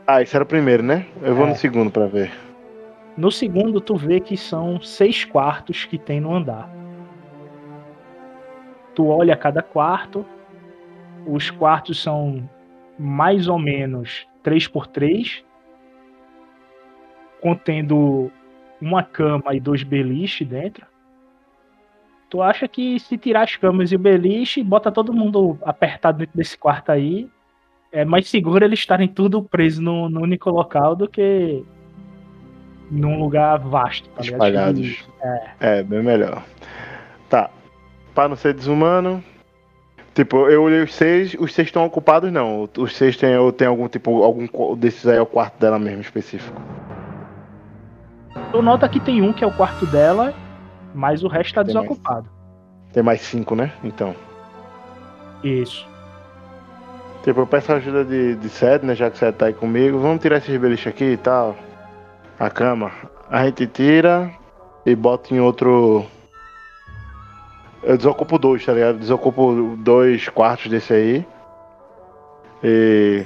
Speaker 5: Ah, isso era o primeiro, né? Eu vou
Speaker 1: É.
Speaker 5: no segundo pra ver.
Speaker 1: No segundo, tu vê que são seis quartos que tem no andar. Tu olha cada quarto. Os quartos são mais ou menos 3 por 3 contendo uma cama e dois beliches dentro. Tu acha que se tirar as camas e o beliche, bota todo mundo apertado dentro desse quarto aí, é mais seguro eles estarem tudo presos no, no único local do que num lugar vasto, tá?
Speaker 5: Espalhados. É, bem melhor. Tá. Pra não ser desumano. Tipo, eu olhei os seis, os seis estão ocupados não. Os seis tem, ou tem algum tipo, algum desses aí é o quarto dela mesmo específico.
Speaker 1: Tu nota que tem um que é o quarto dela, mas o resto tá
Speaker 5: Tem mais.
Speaker 1: desocupado.
Speaker 5: Tem mais cinco, né? Então.
Speaker 1: Isso.
Speaker 5: Tipo, eu peço ajuda de, de Sed, né? Já que Sed tá aí comigo. Vamos tirar esses beliches aqui e tal. A cama. A gente tira e bota em outro. Eu desocupo dois, tá ligado? Desocupo dois quartos desse aí. E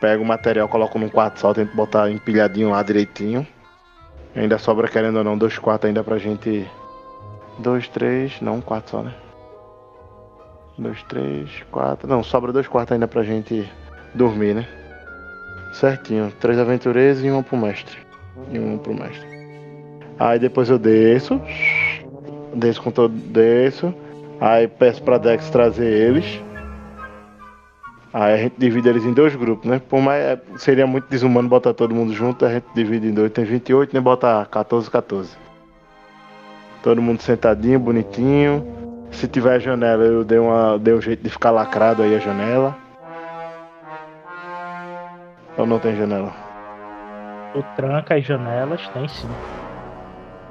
Speaker 5: pego o material, coloco num quarto só, tento botar empilhadinho lá direitinho. Ainda sobra, querendo ou não, dois quartos ainda pra gente. Dois, três. Não, um quarto só, né? Dois, três, quatro. Não, sobra dois quartos ainda pra gente dormir, né? Certinho. Três aventureiros e um pro mestre. E um pro mestre. Aí depois eu desço. Desço com todo. Desço. Aí peço pra Dex trazer eles. Aí a gente divide eles em dois grupos, né? Por mais. é, Seria muito desumano botar todo mundo junto, a gente divide em dois. Tem 28, né? Bota 14, 14. Todo mundo sentadinho, bonitinho. Se tiver janela, eu dei, uma, dei um jeito de ficar lacrado aí a janela. Ou não tem janela?
Speaker 1: Tu tranca as janelas, tem sim.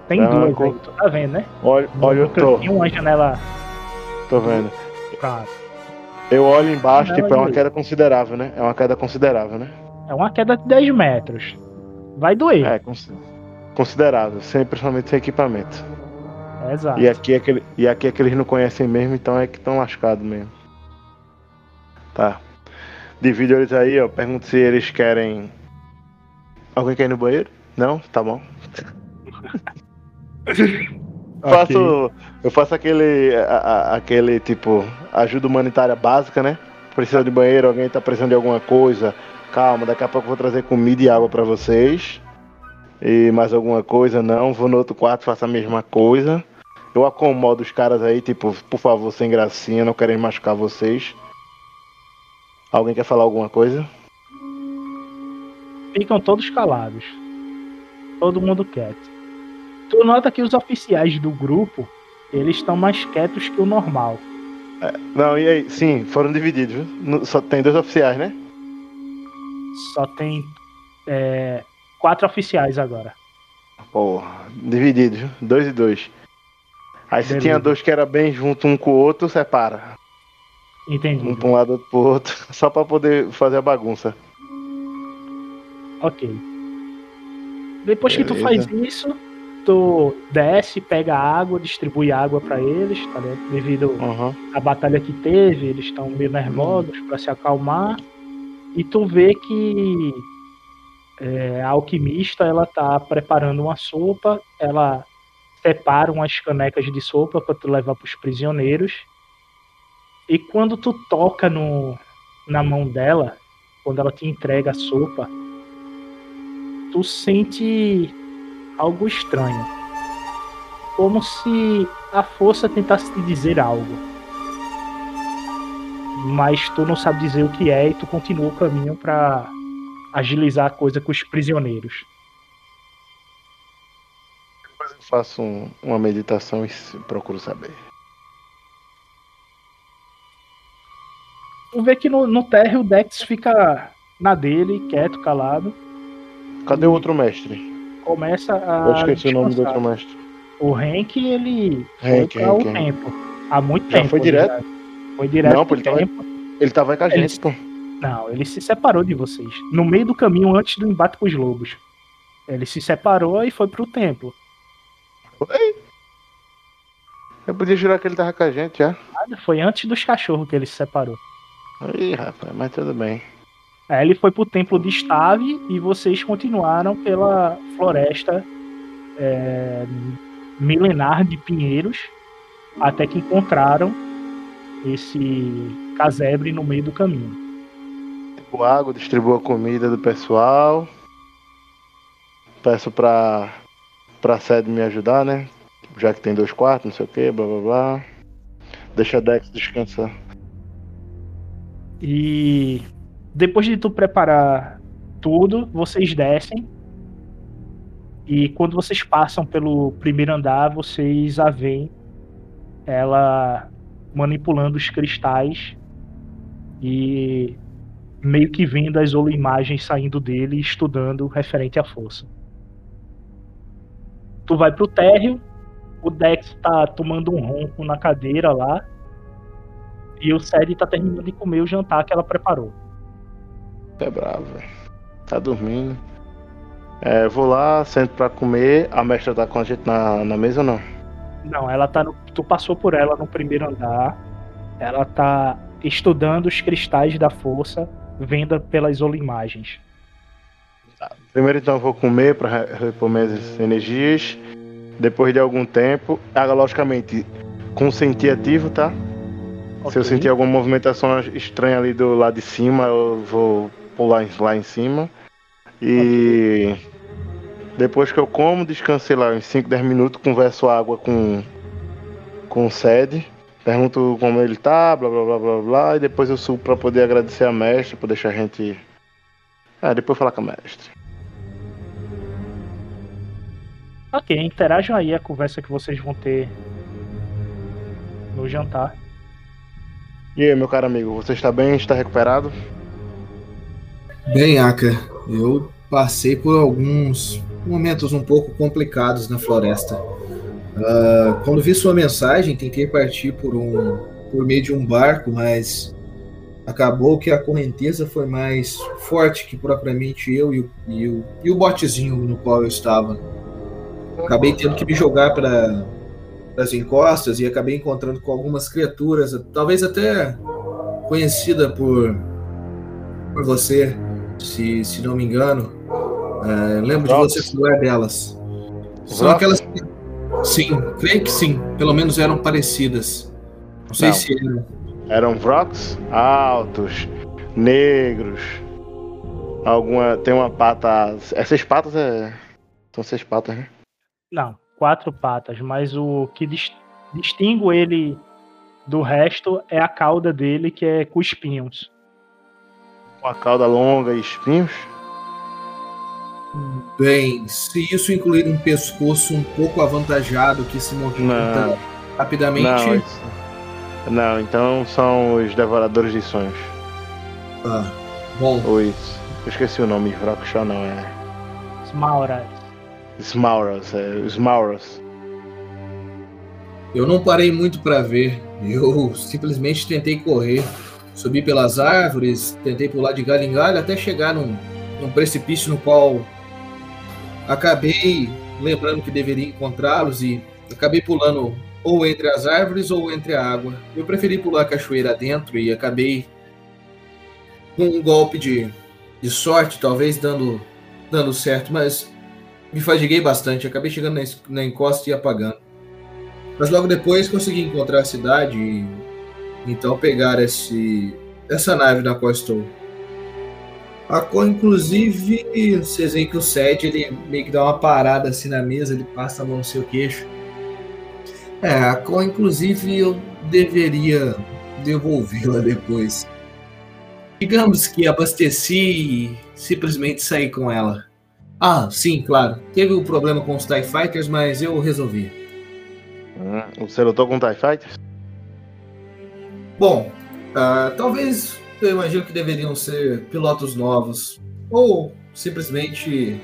Speaker 1: Tem
Speaker 5: Não,
Speaker 1: duas aí, tu tá vendo, né?
Speaker 5: Olha,
Speaker 1: No
Speaker 5: olha eu tô,
Speaker 1: cantinho, uma janela
Speaker 5: tô vendo. Eu olho embaixo, tipo, é uma queda considerável, né? É uma queda considerável, né?
Speaker 1: É uma queda de 10 metros. Vai doer.
Speaker 5: É, cons- considerável, sem, principalmente sem equipamento.
Speaker 1: Exato.
Speaker 5: E aqui, é aquele, e aqui é que eles não conhecem mesmo, então é que estão lascados mesmo. Tá. Divide eles aí, ó. Pergunto se eles querem. Alguém quer ir no banheiro? Não? Tá bom. (laughs) (laughs) Faço. Eu faço aquele. a- a- aquele tipo. Ajuda humanitária básica, né? Precisa de banheiro, alguém tá precisando de alguma coisa. Calma, daqui a pouco eu vou trazer comida e água pra vocês. E mais alguma coisa, não. Vou no outro quarto, faço a mesma coisa. Eu acomodo os caras aí, tipo, por favor, sem gracinha, não querem machucar vocês. Alguém quer falar alguma coisa?
Speaker 1: Ficam todos calados. Todo mundo quieto. Tu nota que os oficiais do grupo, eles estão mais quietos que o normal.
Speaker 5: Não, e aí? Sim, foram divididos? No- Só tem dois oficiais, né?
Speaker 1: Só tem é, quatro oficiais agora.
Speaker 5: Porra, divididos? Dois e dois. Aí se
Speaker 1: Beleza.
Speaker 5: tinha dois que era bem junto um com o outro, separa.
Speaker 1: Entendi.
Speaker 5: Um pra um lado, outro pro outro. (laughs) Só pra poder fazer a bagunça.
Speaker 1: Ok. Depois que tu
Speaker 5: Beleza.
Speaker 1: faz isso, tu desce, pega água, distribui água pra eles, tá ligado? Devido
Speaker 5: Uhum.
Speaker 1: à batalha que teve, eles estão meio nervosos pra se acalmar. E tu vê que é, a alquimista ela tá preparando uma sopa, ela separa umas canecas de sopa pra tu levar pros prisioneiros. E quando tu toca no, na mão dela, quando ela te entrega a sopa, tu sente algo estranho. Como se a força tentasse te dizer algo. Mas tu não sabe dizer o que é e tu continua o caminho para agilizar a coisa com os prisioneiros.
Speaker 5: Depois eu faço um- uma meditação e procuro saber.
Speaker 1: Tu vê que no, no térreo o Dex fica na dele, quieto, calado.
Speaker 5: Cadê o outro mestre?
Speaker 1: Começa a.
Speaker 5: Eu esqueci o nome do
Speaker 1: descansar.
Speaker 5: outro mestre.
Speaker 1: O Hank, ele
Speaker 5: Hank,
Speaker 1: foi para o
Speaker 5: Hank, Hank.
Speaker 1: tempo. Há muito
Speaker 5: Já
Speaker 1: tempo.
Speaker 5: foi direto?
Speaker 1: verdade. Foi direto
Speaker 5: Não,
Speaker 1: pro
Speaker 5: ele tava-
Speaker 1: tempo.
Speaker 5: Ele tava com a gente, pô.
Speaker 1: Não, ele se separou de vocês. No meio do caminho, antes do embate com os lobos. Ele se separou e foi pro templo.
Speaker 5: Eu podia jurar que ele tava com a gente já.
Speaker 1: Nada, Foi antes dos cachorros que ele se separou.
Speaker 5: Ih, rapaz, mas tudo bem.
Speaker 1: Aí ele foi pro templo de Stave e vocês continuaram pela floresta é, milenar de pinheiros até que encontraram esse casebre no meio do caminho.
Speaker 5: Distribuo água, distribuo a comida do pessoal. Peço pra, pra sede me ajudar, né? Já que tem dois quartos, não sei o que, blá blá blá. Deixa a Dex descansar.
Speaker 1: E depois de tu preparar tudo, vocês descem. E quando vocês passam pelo primeiro andar, vocês a veem ela manipulando os cristais e meio que vendo as holoimagens saindo dele estudando referente à força. Tu vai pro térreo, o Dex tá tomando um ronco na cadeira lá. E o Sede tá terminando de comer o jantar que ela preparou.
Speaker 5: É bravo, velho. Tá dormindo. É, vou lá, sento pra comer. A mestra tá com a gente na, na mesa ou não?
Speaker 1: Não, ela tá no. Tu passou por ela no primeiro andar. Ela tá estudando os cristais da força, vendo pelas holoimagens.
Speaker 5: Primeiro então eu vou comer pra re- repor minhas energias. Depois de algum tempo, ah, logicamente, com sentir ativo, tá? Se eu sentir alguma movimentação estranha ali do lado de cima, eu vou pular em- lá em cima. E depois que eu como, descansei lá uns 5, 10 minutos, converso água com, com o Sede. Pergunto como ele tá, blá blá blá blá blá. E depois eu subo pra poder agradecer a mestre, por deixar a gente. Ah, depois falar com a mestre.
Speaker 1: Ok, interajam aí a conversa que vocês vão ter no jantar.
Speaker 5: E aí, meu caro amigo, você está bem? Está recuperado?
Speaker 6: Bem, Aka, eu passei por alguns momentos um pouco complicados na floresta. Ah, quando vi sua mensagem, tentei partir por um por meio de um barco, mas acabou que a correnteza foi mais forte que propriamente eu e o, e o, e o botezinho no qual eu estava. Acabei tendo que me jogar para as encostas e acabei encontrando com algumas criaturas, talvez até conhecida por por você, se, se não me engano. É, lembro de você falar delas. São aquelas. Sim, creio que sim. Pelo menos eram parecidas. Não sei
Speaker 5: Não.
Speaker 6: se eram.
Speaker 5: Eram Vrox altos, negros. Alguma. Tem uma pata. Essas patas é. São seis patas, né?
Speaker 1: Não, quatro patas, mas o que dis- distingue ele do resto é a cauda dele, que é com espinhos.
Speaker 5: Com a cauda longa e espinhos.
Speaker 6: Bem, se isso incluir um pescoço um pouco avantajado que se movimenta
Speaker 5: Não,
Speaker 6: rapidamente.
Speaker 5: não, isso- não, então são os devoradores de sonhos.
Speaker 6: Ah, bom.
Speaker 5: Eu esqueci o nome, Vrox já não é.
Speaker 1: Smauras.
Speaker 5: Smauros, é. Os Mauros.
Speaker 6: eu não parei muito para ver. Eu simplesmente tentei correr. Subi pelas árvores, tentei pular de galho em galho até chegar num, num precipício no qual acabei lembrando que deveria encontrá-los e acabei pulando ou entre as árvores ou entre a água. Eu preferi pular a cachoeira dentro e acabei com um golpe de, de sorte, talvez dando, dando certo, mas me fadiguei bastante. Acabei chegando na, na encosta e apagando. Mas logo depois consegui encontrar a cidade e então pegar esse, essa nave na qual estou. A cor, inclusive, vocês veem que o Sed ele meio que dá uma parada assim na mesa, ele passa a mão no seu queixo. É, a cor, inclusive, eu deveria devolvê-la depois. Digamos que abasteci e simplesmente saí com ela. Ah, sim, claro. Teve um problema com os TIE Fighters, mas eu resolvi.
Speaker 5: Hum, Você lutou com TIE Fighters?
Speaker 6: Bom, ah, talvez eu imagino que deveriam ser pilotos novos. Ou simplesmente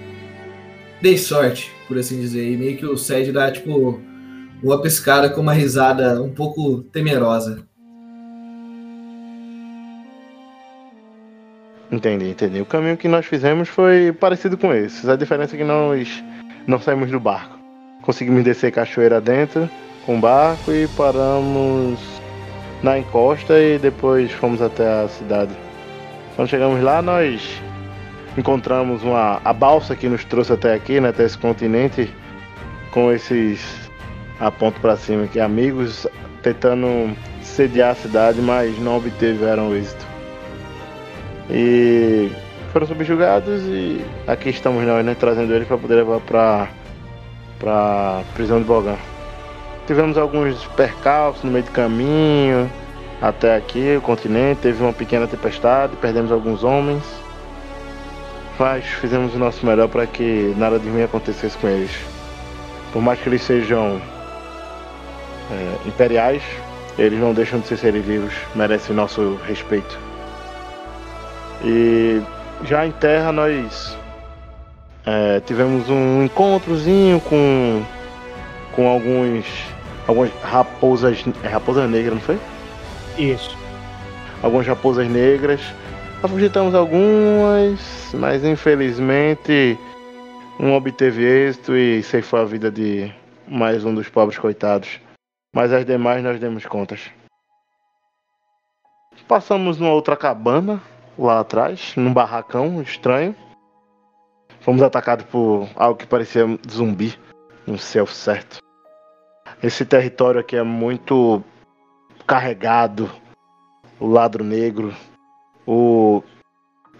Speaker 6: dei sorte, por assim dizer. E meio que o Sed dá, tipo, uma piscada com uma risada um pouco temerosa.
Speaker 5: Entendi, entendi. O caminho que nós fizemos foi parecido com esses. A diferença é que nós não saímos do barco. Conseguimos descer cachoeira dentro com o barco e paramos na encosta e depois fomos até a cidade. Quando chegamos lá, nós encontramos uma a balsa que nos trouxe até aqui, né, até esse continente, com esses a ponto para cima que amigos tentando sediar a cidade, mas não obtiveram êxito. E foram subjugados e aqui estamos nós, né, trazendo eles para poder levar para para prisão de Bogan. Tivemos alguns percalços no meio do caminho até aqui, o continente, teve uma pequena tempestade, perdemos alguns homens. Mas fizemos o nosso melhor para que nada de ruim acontecesse com eles. Por mais que eles sejam é, imperiais, eles não deixam de ser seres vivos, merecem nosso respeito. E já em terra nós é, tivemos um encontrozinho com com alguns algumas raposas é, raposas negras, não foi?
Speaker 1: Isso.
Speaker 5: Algumas raposas negras. Afugitamos algumas, mas infelizmente não obteve êxito e ceifou a vida de mais um dos pobres coitados. Mas as demais nós demos contas. Passamos numa outra cabana lá atrás, num barracão estranho. Fomos atacados por algo que parecia zumbi no céu certo. Esse território aqui é muito carregado. O ladro negro, o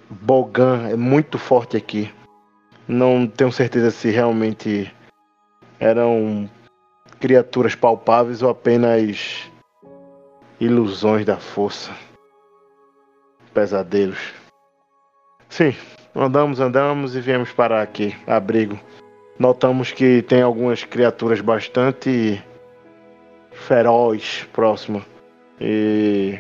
Speaker 5: Bogan é muito forte aqui. Não tenho certeza se realmente eram criaturas palpáveis ou apenas ilusões da força pesadelos. Sim, andamos, andamos e viemos parar aqui, abrigo. Notamos que tem algumas criaturas bastante feroz próximo. E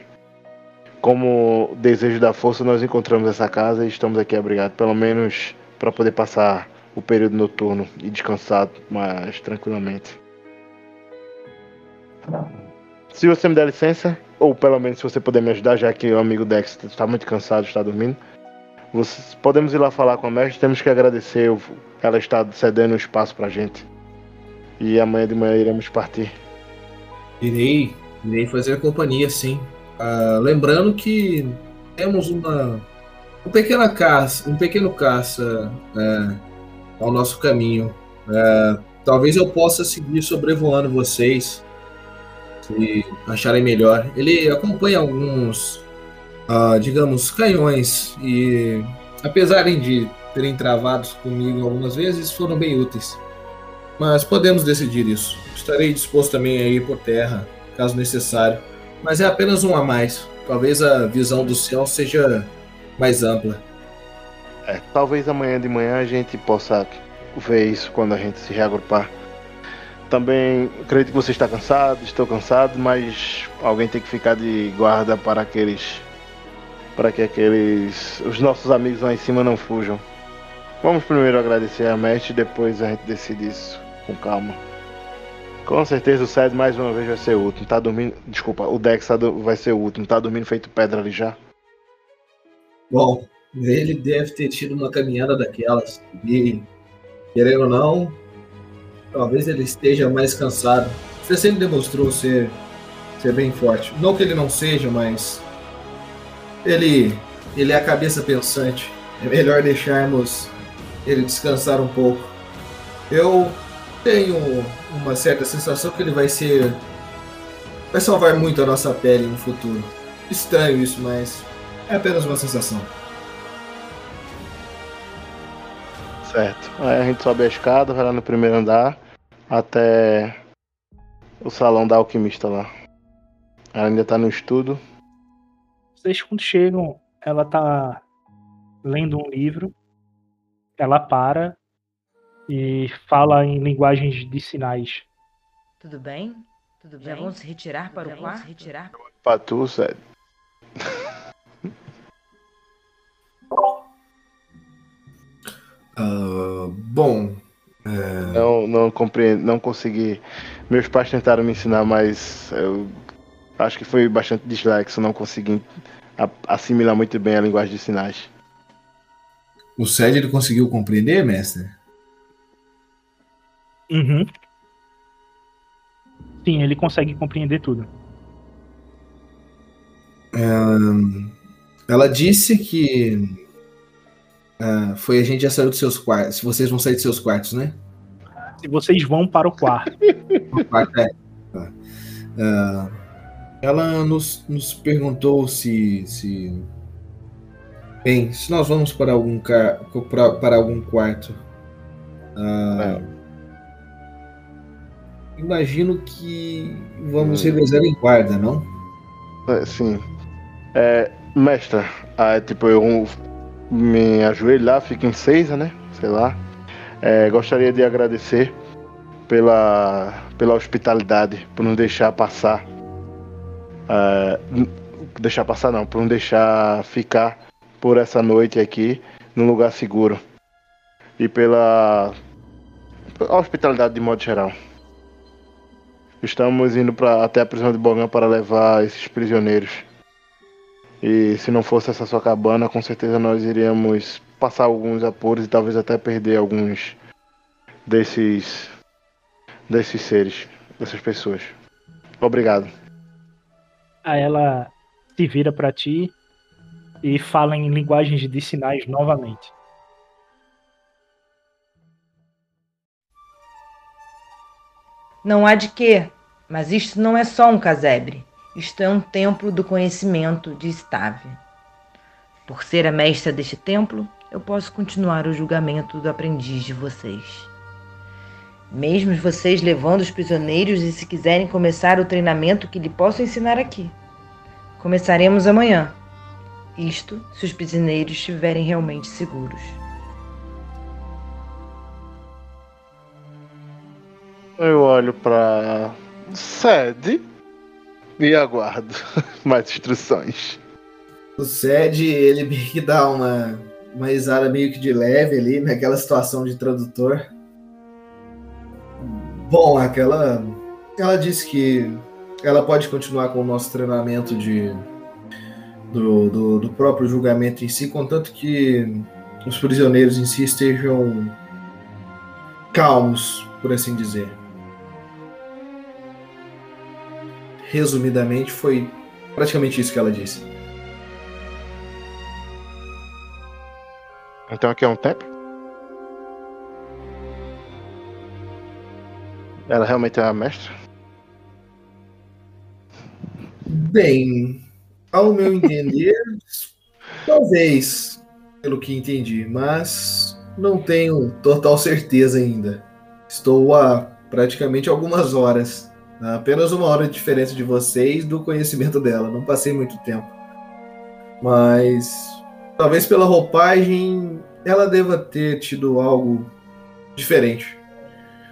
Speaker 5: como desejo da força, nós encontramos essa casa e estamos aqui abrigados, pelo menos para poder passar o período noturno e descansar mais tranquilamente. Se você me der licença, ou pelo menos se você puder me ajudar, já que o amigo Dex está muito cansado, está dormindo, vocês, podemos ir lá falar com a mestre. Temos que agradecer ela está cedendo espaço pra gente. E amanhã de manhã iremos partir.
Speaker 6: Irei, irei fazer companhia, sim. Ah, lembrando que temos uma um pequena caça, um pequeno caça é, ao nosso caminho. É, talvez eu possa seguir sobrevoando vocês, se acharem melhor. Ele acompanha alguns, ah, digamos, canhões e, apesar de terem travados comigo algumas vezes, foram bem úteis. Mas podemos decidir isso. Estarei disposto também a ir por terra, caso necessário. Mas é apenas um a mais. Talvez a visão do céu seja mais ampla.
Speaker 5: É, talvez amanhã de manhã a gente possa ver isso quando a gente se reagrupar. Também acredito que você está cansado, estou cansado, mas alguém tem que ficar de guarda para aqueles. Para que aqueles. os nossos amigos lá em cima não fujam. Vamos primeiro agradecer a mestre e depois a gente decide isso com calma. Com certeza o Sed mais uma vez vai ser o último. Tá dormindo. Desculpa, o Dex tá vai ser o último. Tá dormindo feito pedra ali já.
Speaker 6: Bom, ele deve ter tido uma caminhada daquelas. E, querendo ou não, talvez ele esteja mais cansado. Você sempre demonstrou ser, ser bem forte. Não que ele não seja, mas. Ele, ele é a cabeça pensante. É melhor deixarmos ele descansar um pouco. Eu tenho uma certa sensação que ele vai ser. Vai salvar muito a nossa pele no futuro. Estranho isso, mas é apenas uma sensação.
Speaker 5: Certo. Aí a gente sobe a escada, vai lá no primeiro andar, até o salão da alquimista lá. Ela ainda tá no estudo.
Speaker 1: Vocês quando chegam, ela tá lendo um livro. Ela para e fala em linguagens de sinais.
Speaker 7: Tudo bem? Tudo bem? Já vão se retirar para o quarto? retirar?
Speaker 5: Pra tu, sério.
Speaker 6: Ah, bom, é,
Speaker 5: Não, não compreendo, não consegui. Meus pais tentaram me ensinar, mas eu acho que foi bastante dislexo, não consegui assimilar muito bem a linguagem de sinais.
Speaker 6: o Sed ele conseguiu compreender, mestre?
Speaker 1: Uhum. Sim, ele consegue compreender tudo.
Speaker 6: Ela disse que ah, foi a gente já saiu dos seus quartos. Se vocês vão sair dos seus quartos, né?
Speaker 1: Se vocês vão para o quarto, (laughs)
Speaker 6: O quarto é. Tá. Ela nos, nos perguntou se, se. Bem, se nós vamos para algum, ca- para, para algum quarto. ah, Imagino que vamos
Speaker 5: Hum.
Speaker 6: revezar em guarda, não?
Speaker 5: É, sim. É, mestra, ah, tipo, eu me ajoelho lá, fico em seis, né? Sei lá. É, gostaria de agradecer pela, pela hospitalidade, por não deixar passar. N- deixar passar não, por não deixar ficar por essa noite aqui num lugar seguro. E pela hospitalidade de modo geral. Estamos indo pra, até a prisão de Bogan para levar esses prisioneiros. E se não fosse essa sua cabana, com certeza nós iríamos passar alguns apuros e talvez até perder alguns desses desses seres, dessas pessoas. Obrigado.
Speaker 1: Aí ela se vira para ti e fala em linguagens de sinais novamente.
Speaker 7: Não há de quê, mas isto não é só um casebre. Isto é um templo do conhecimento de Stave. Por ser a mestra deste templo, eu posso continuar o julgamento do aprendiz de vocês. Mesmo vocês levando os prisioneiros e se quiserem começar o treinamento que lhe posso ensinar aqui. Começaremos amanhã. Isto se os prisioneiros estiverem realmente seguros.
Speaker 5: Eu olho pra sede e aguardo (laughs) mais instruções.
Speaker 6: O Sed, ele meio que dá uma, uma risada meio que de leve ali, naquela situação de tradutor. Bom, aquela. Ela disse que ela pode continuar com o nosso treinamento de. Do, do, do próprio julgamento em si, contanto que os prisioneiros em si estejam calmos, por assim dizer. Resumidamente, foi praticamente isso que ela disse.
Speaker 5: Então aqui é um templo? Ela realmente é a mestra?
Speaker 6: Bem, ao meu entender, (laughs) talvez, pelo que entendi, mas não tenho total certeza ainda. Estou há praticamente algumas horas, apenas uma hora de diferença de vocês do conhecimento dela. Não passei muito tempo, mas talvez pela roupagem ela deva ter tido algo diferente.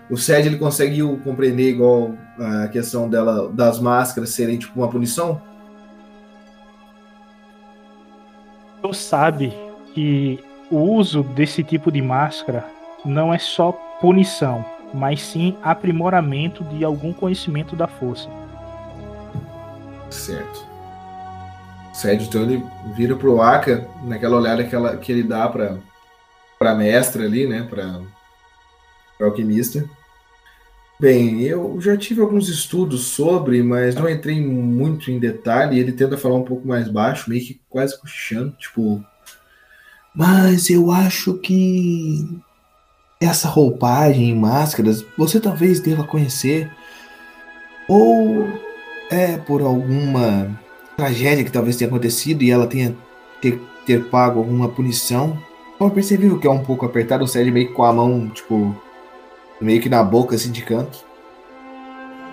Speaker 6: O Sed ele conseguiu compreender igual a questão dela das máscaras serem tipo uma punição?
Speaker 1: Tu sabe que o uso desse tipo de máscara não é só punição, mas sim aprimoramento de algum conhecimento da força.
Speaker 6: Certo. O Sed então ele vira pro Aka naquela olhada que, ela, que ele dá pra, pra mestra ali, né? Pra, pra alquimista. Bem, eu já tive alguns estudos sobre, mas não entrei muito em detalhe. Ele tenta falar um pouco mais baixo, meio que quase cochichando, tipo. Mas eu acho que essa roupagem e máscaras você talvez deva conhecer. Ou é por alguma tragédia que talvez tenha acontecido e ela tenha ter, ter pago alguma punição. Eu percebi que é um pouco apertado, o Sérgio meio com a mão, tipo, meio que na boca, assim, de canto.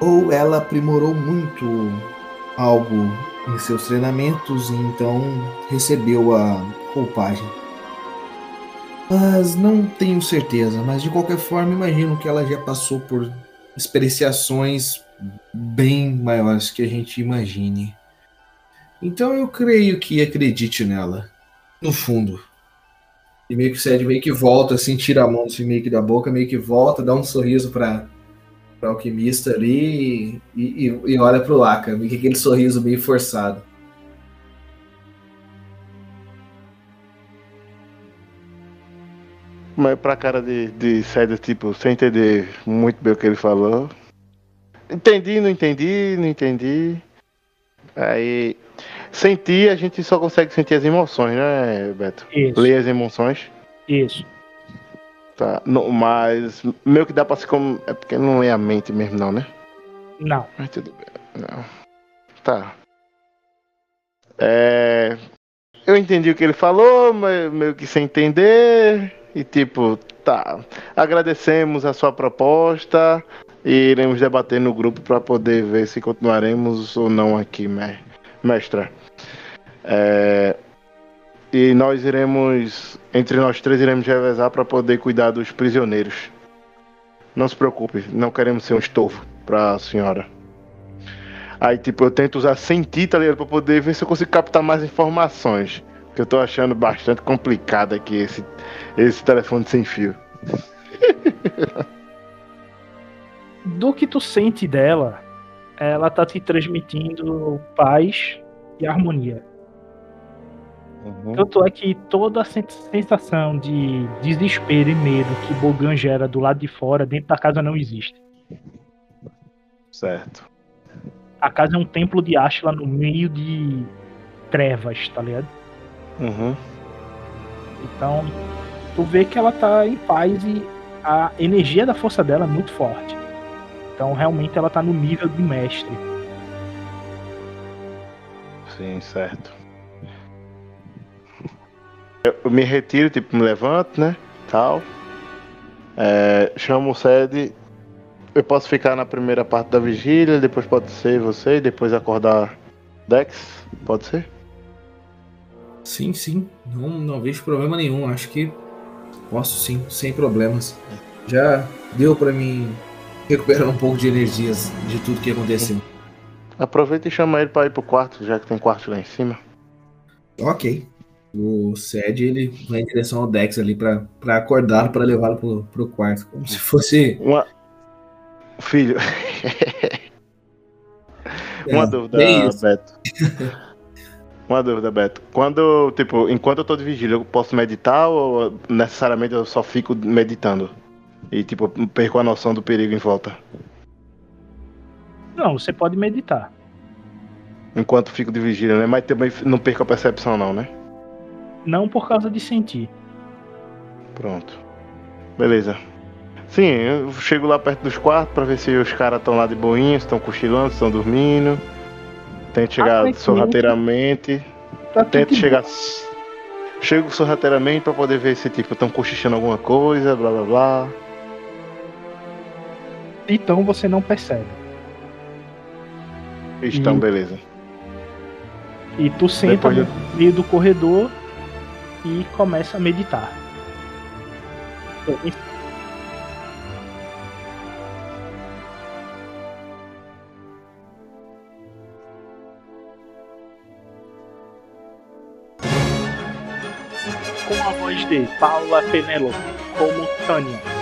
Speaker 6: Ou ela aprimorou muito algo em seus treinamentos e então recebeu a roupagem. Mas não tenho certeza, mas de qualquer forma imagino que ela já passou por experienciações bem maiores que a gente imagine. Então eu creio que acredite nela, no fundo. E meio que o Sed meio que volta, assim, tira a mão assim, meio que da boca, meio que volta, dá um sorriso para o alquimista ali e, e, e olha pro Laka, meio que aquele sorriso meio forçado.
Speaker 5: Mas pra cara de, de Cedar, tipo, sem entender muito bem o que ele falou. Entendi, não entendi, não entendi. Aí. Sentir, a gente só consegue sentir as emoções, né, Beto?
Speaker 1: Isso.
Speaker 5: Ler as emoções.
Speaker 1: Isso.
Speaker 5: Tá. Não, mas meio que dá pra se como. É porque não é a mente mesmo, não, né?
Speaker 1: Não.
Speaker 5: Mas tudo bem. Não. Tá. É. Eu entendi o que ele falou, mas meio que sem entender. E tipo, tá. Agradecemos a sua proposta e iremos debater no grupo para poder ver se continuaremos ou não aqui, me- mestra. É, E nós iremos, entre nós três, iremos revezar para poder cuidar dos prisioneiros. Não se preocupe, não queremos ser um estofo para a senhora. Aí, tipo, eu tento usar sentir, tá ligado? Pra poder ver se eu consigo captar mais informações. Que eu tô achando bastante complicado aqui esse, esse telefone sem fio. (laughs)
Speaker 1: Do que tu sente dela, ela tá te transmitindo paz e harmonia. Tanto é que toda a sen- sensação de desespero e medo que Bogan gera do lado de fora, dentro da casa não existe.
Speaker 5: Certo.
Speaker 1: A casa é um templo de Ashla no meio de trevas, tá ligado?
Speaker 5: Uhum.
Speaker 1: Então, tu vê que ela tá em paz e a energia da força dela é muito forte. Então, realmente, ela tá no nível de mestre.
Speaker 5: Sim, certo. Eu, me retiro, tipo, me levanto, né? Tal. É, chamo o sede. Eu posso ficar na primeira parte da vigília, depois pode ser você, depois acordar Dex? Pode ser?
Speaker 6: Sim, sim. Não, não vejo problema nenhum. Acho que posso sim, sem problemas. Já deu pra mim recuperar um pouco de energias de tudo que aconteceu.
Speaker 5: Aproveita e chama ele pra ir pro quarto, já que tem quarto lá em cima.
Speaker 6: Ok. O Sed ele vai em direção ao Dex ali pra, pra acordá-lo, pra levá-lo pro, pro quarto. Como se fosse.
Speaker 5: Uma. Filho. (laughs) Uma
Speaker 6: É,
Speaker 5: dúvida,
Speaker 6: bem isso.
Speaker 5: Beto. (laughs) Uma dúvida, Beto. Quando, tipo, enquanto eu tô de vigília, eu posso meditar ou necessariamente eu só fico meditando? E, tipo, perco a noção do perigo em volta.
Speaker 1: Não, você pode meditar.
Speaker 5: Enquanto fico de vigília, né? Mas também não perco a percepção, não, né?
Speaker 1: Não por causa de sentir.
Speaker 5: Pronto. Beleza. Sim, eu chego lá perto dos quartos pra ver se os caras estão lá de boinha, estão cochilando, estão dormindo. Tento chegar
Speaker 1: Aparentemente,
Speaker 5: sorrateiramente.
Speaker 1: Tá
Speaker 5: Tento chegar. Chego sorrateiramente pra poder ver se tipo estão cochichando alguma coisa, blá blá blá.
Speaker 1: Então você não percebe.
Speaker 5: Estão,
Speaker 1: Hum.
Speaker 5: beleza.
Speaker 1: E tu senta
Speaker 5: Depois
Speaker 1: no meio do corredor e começa a meditar. Com a voz de Paula Penelope como Tânia.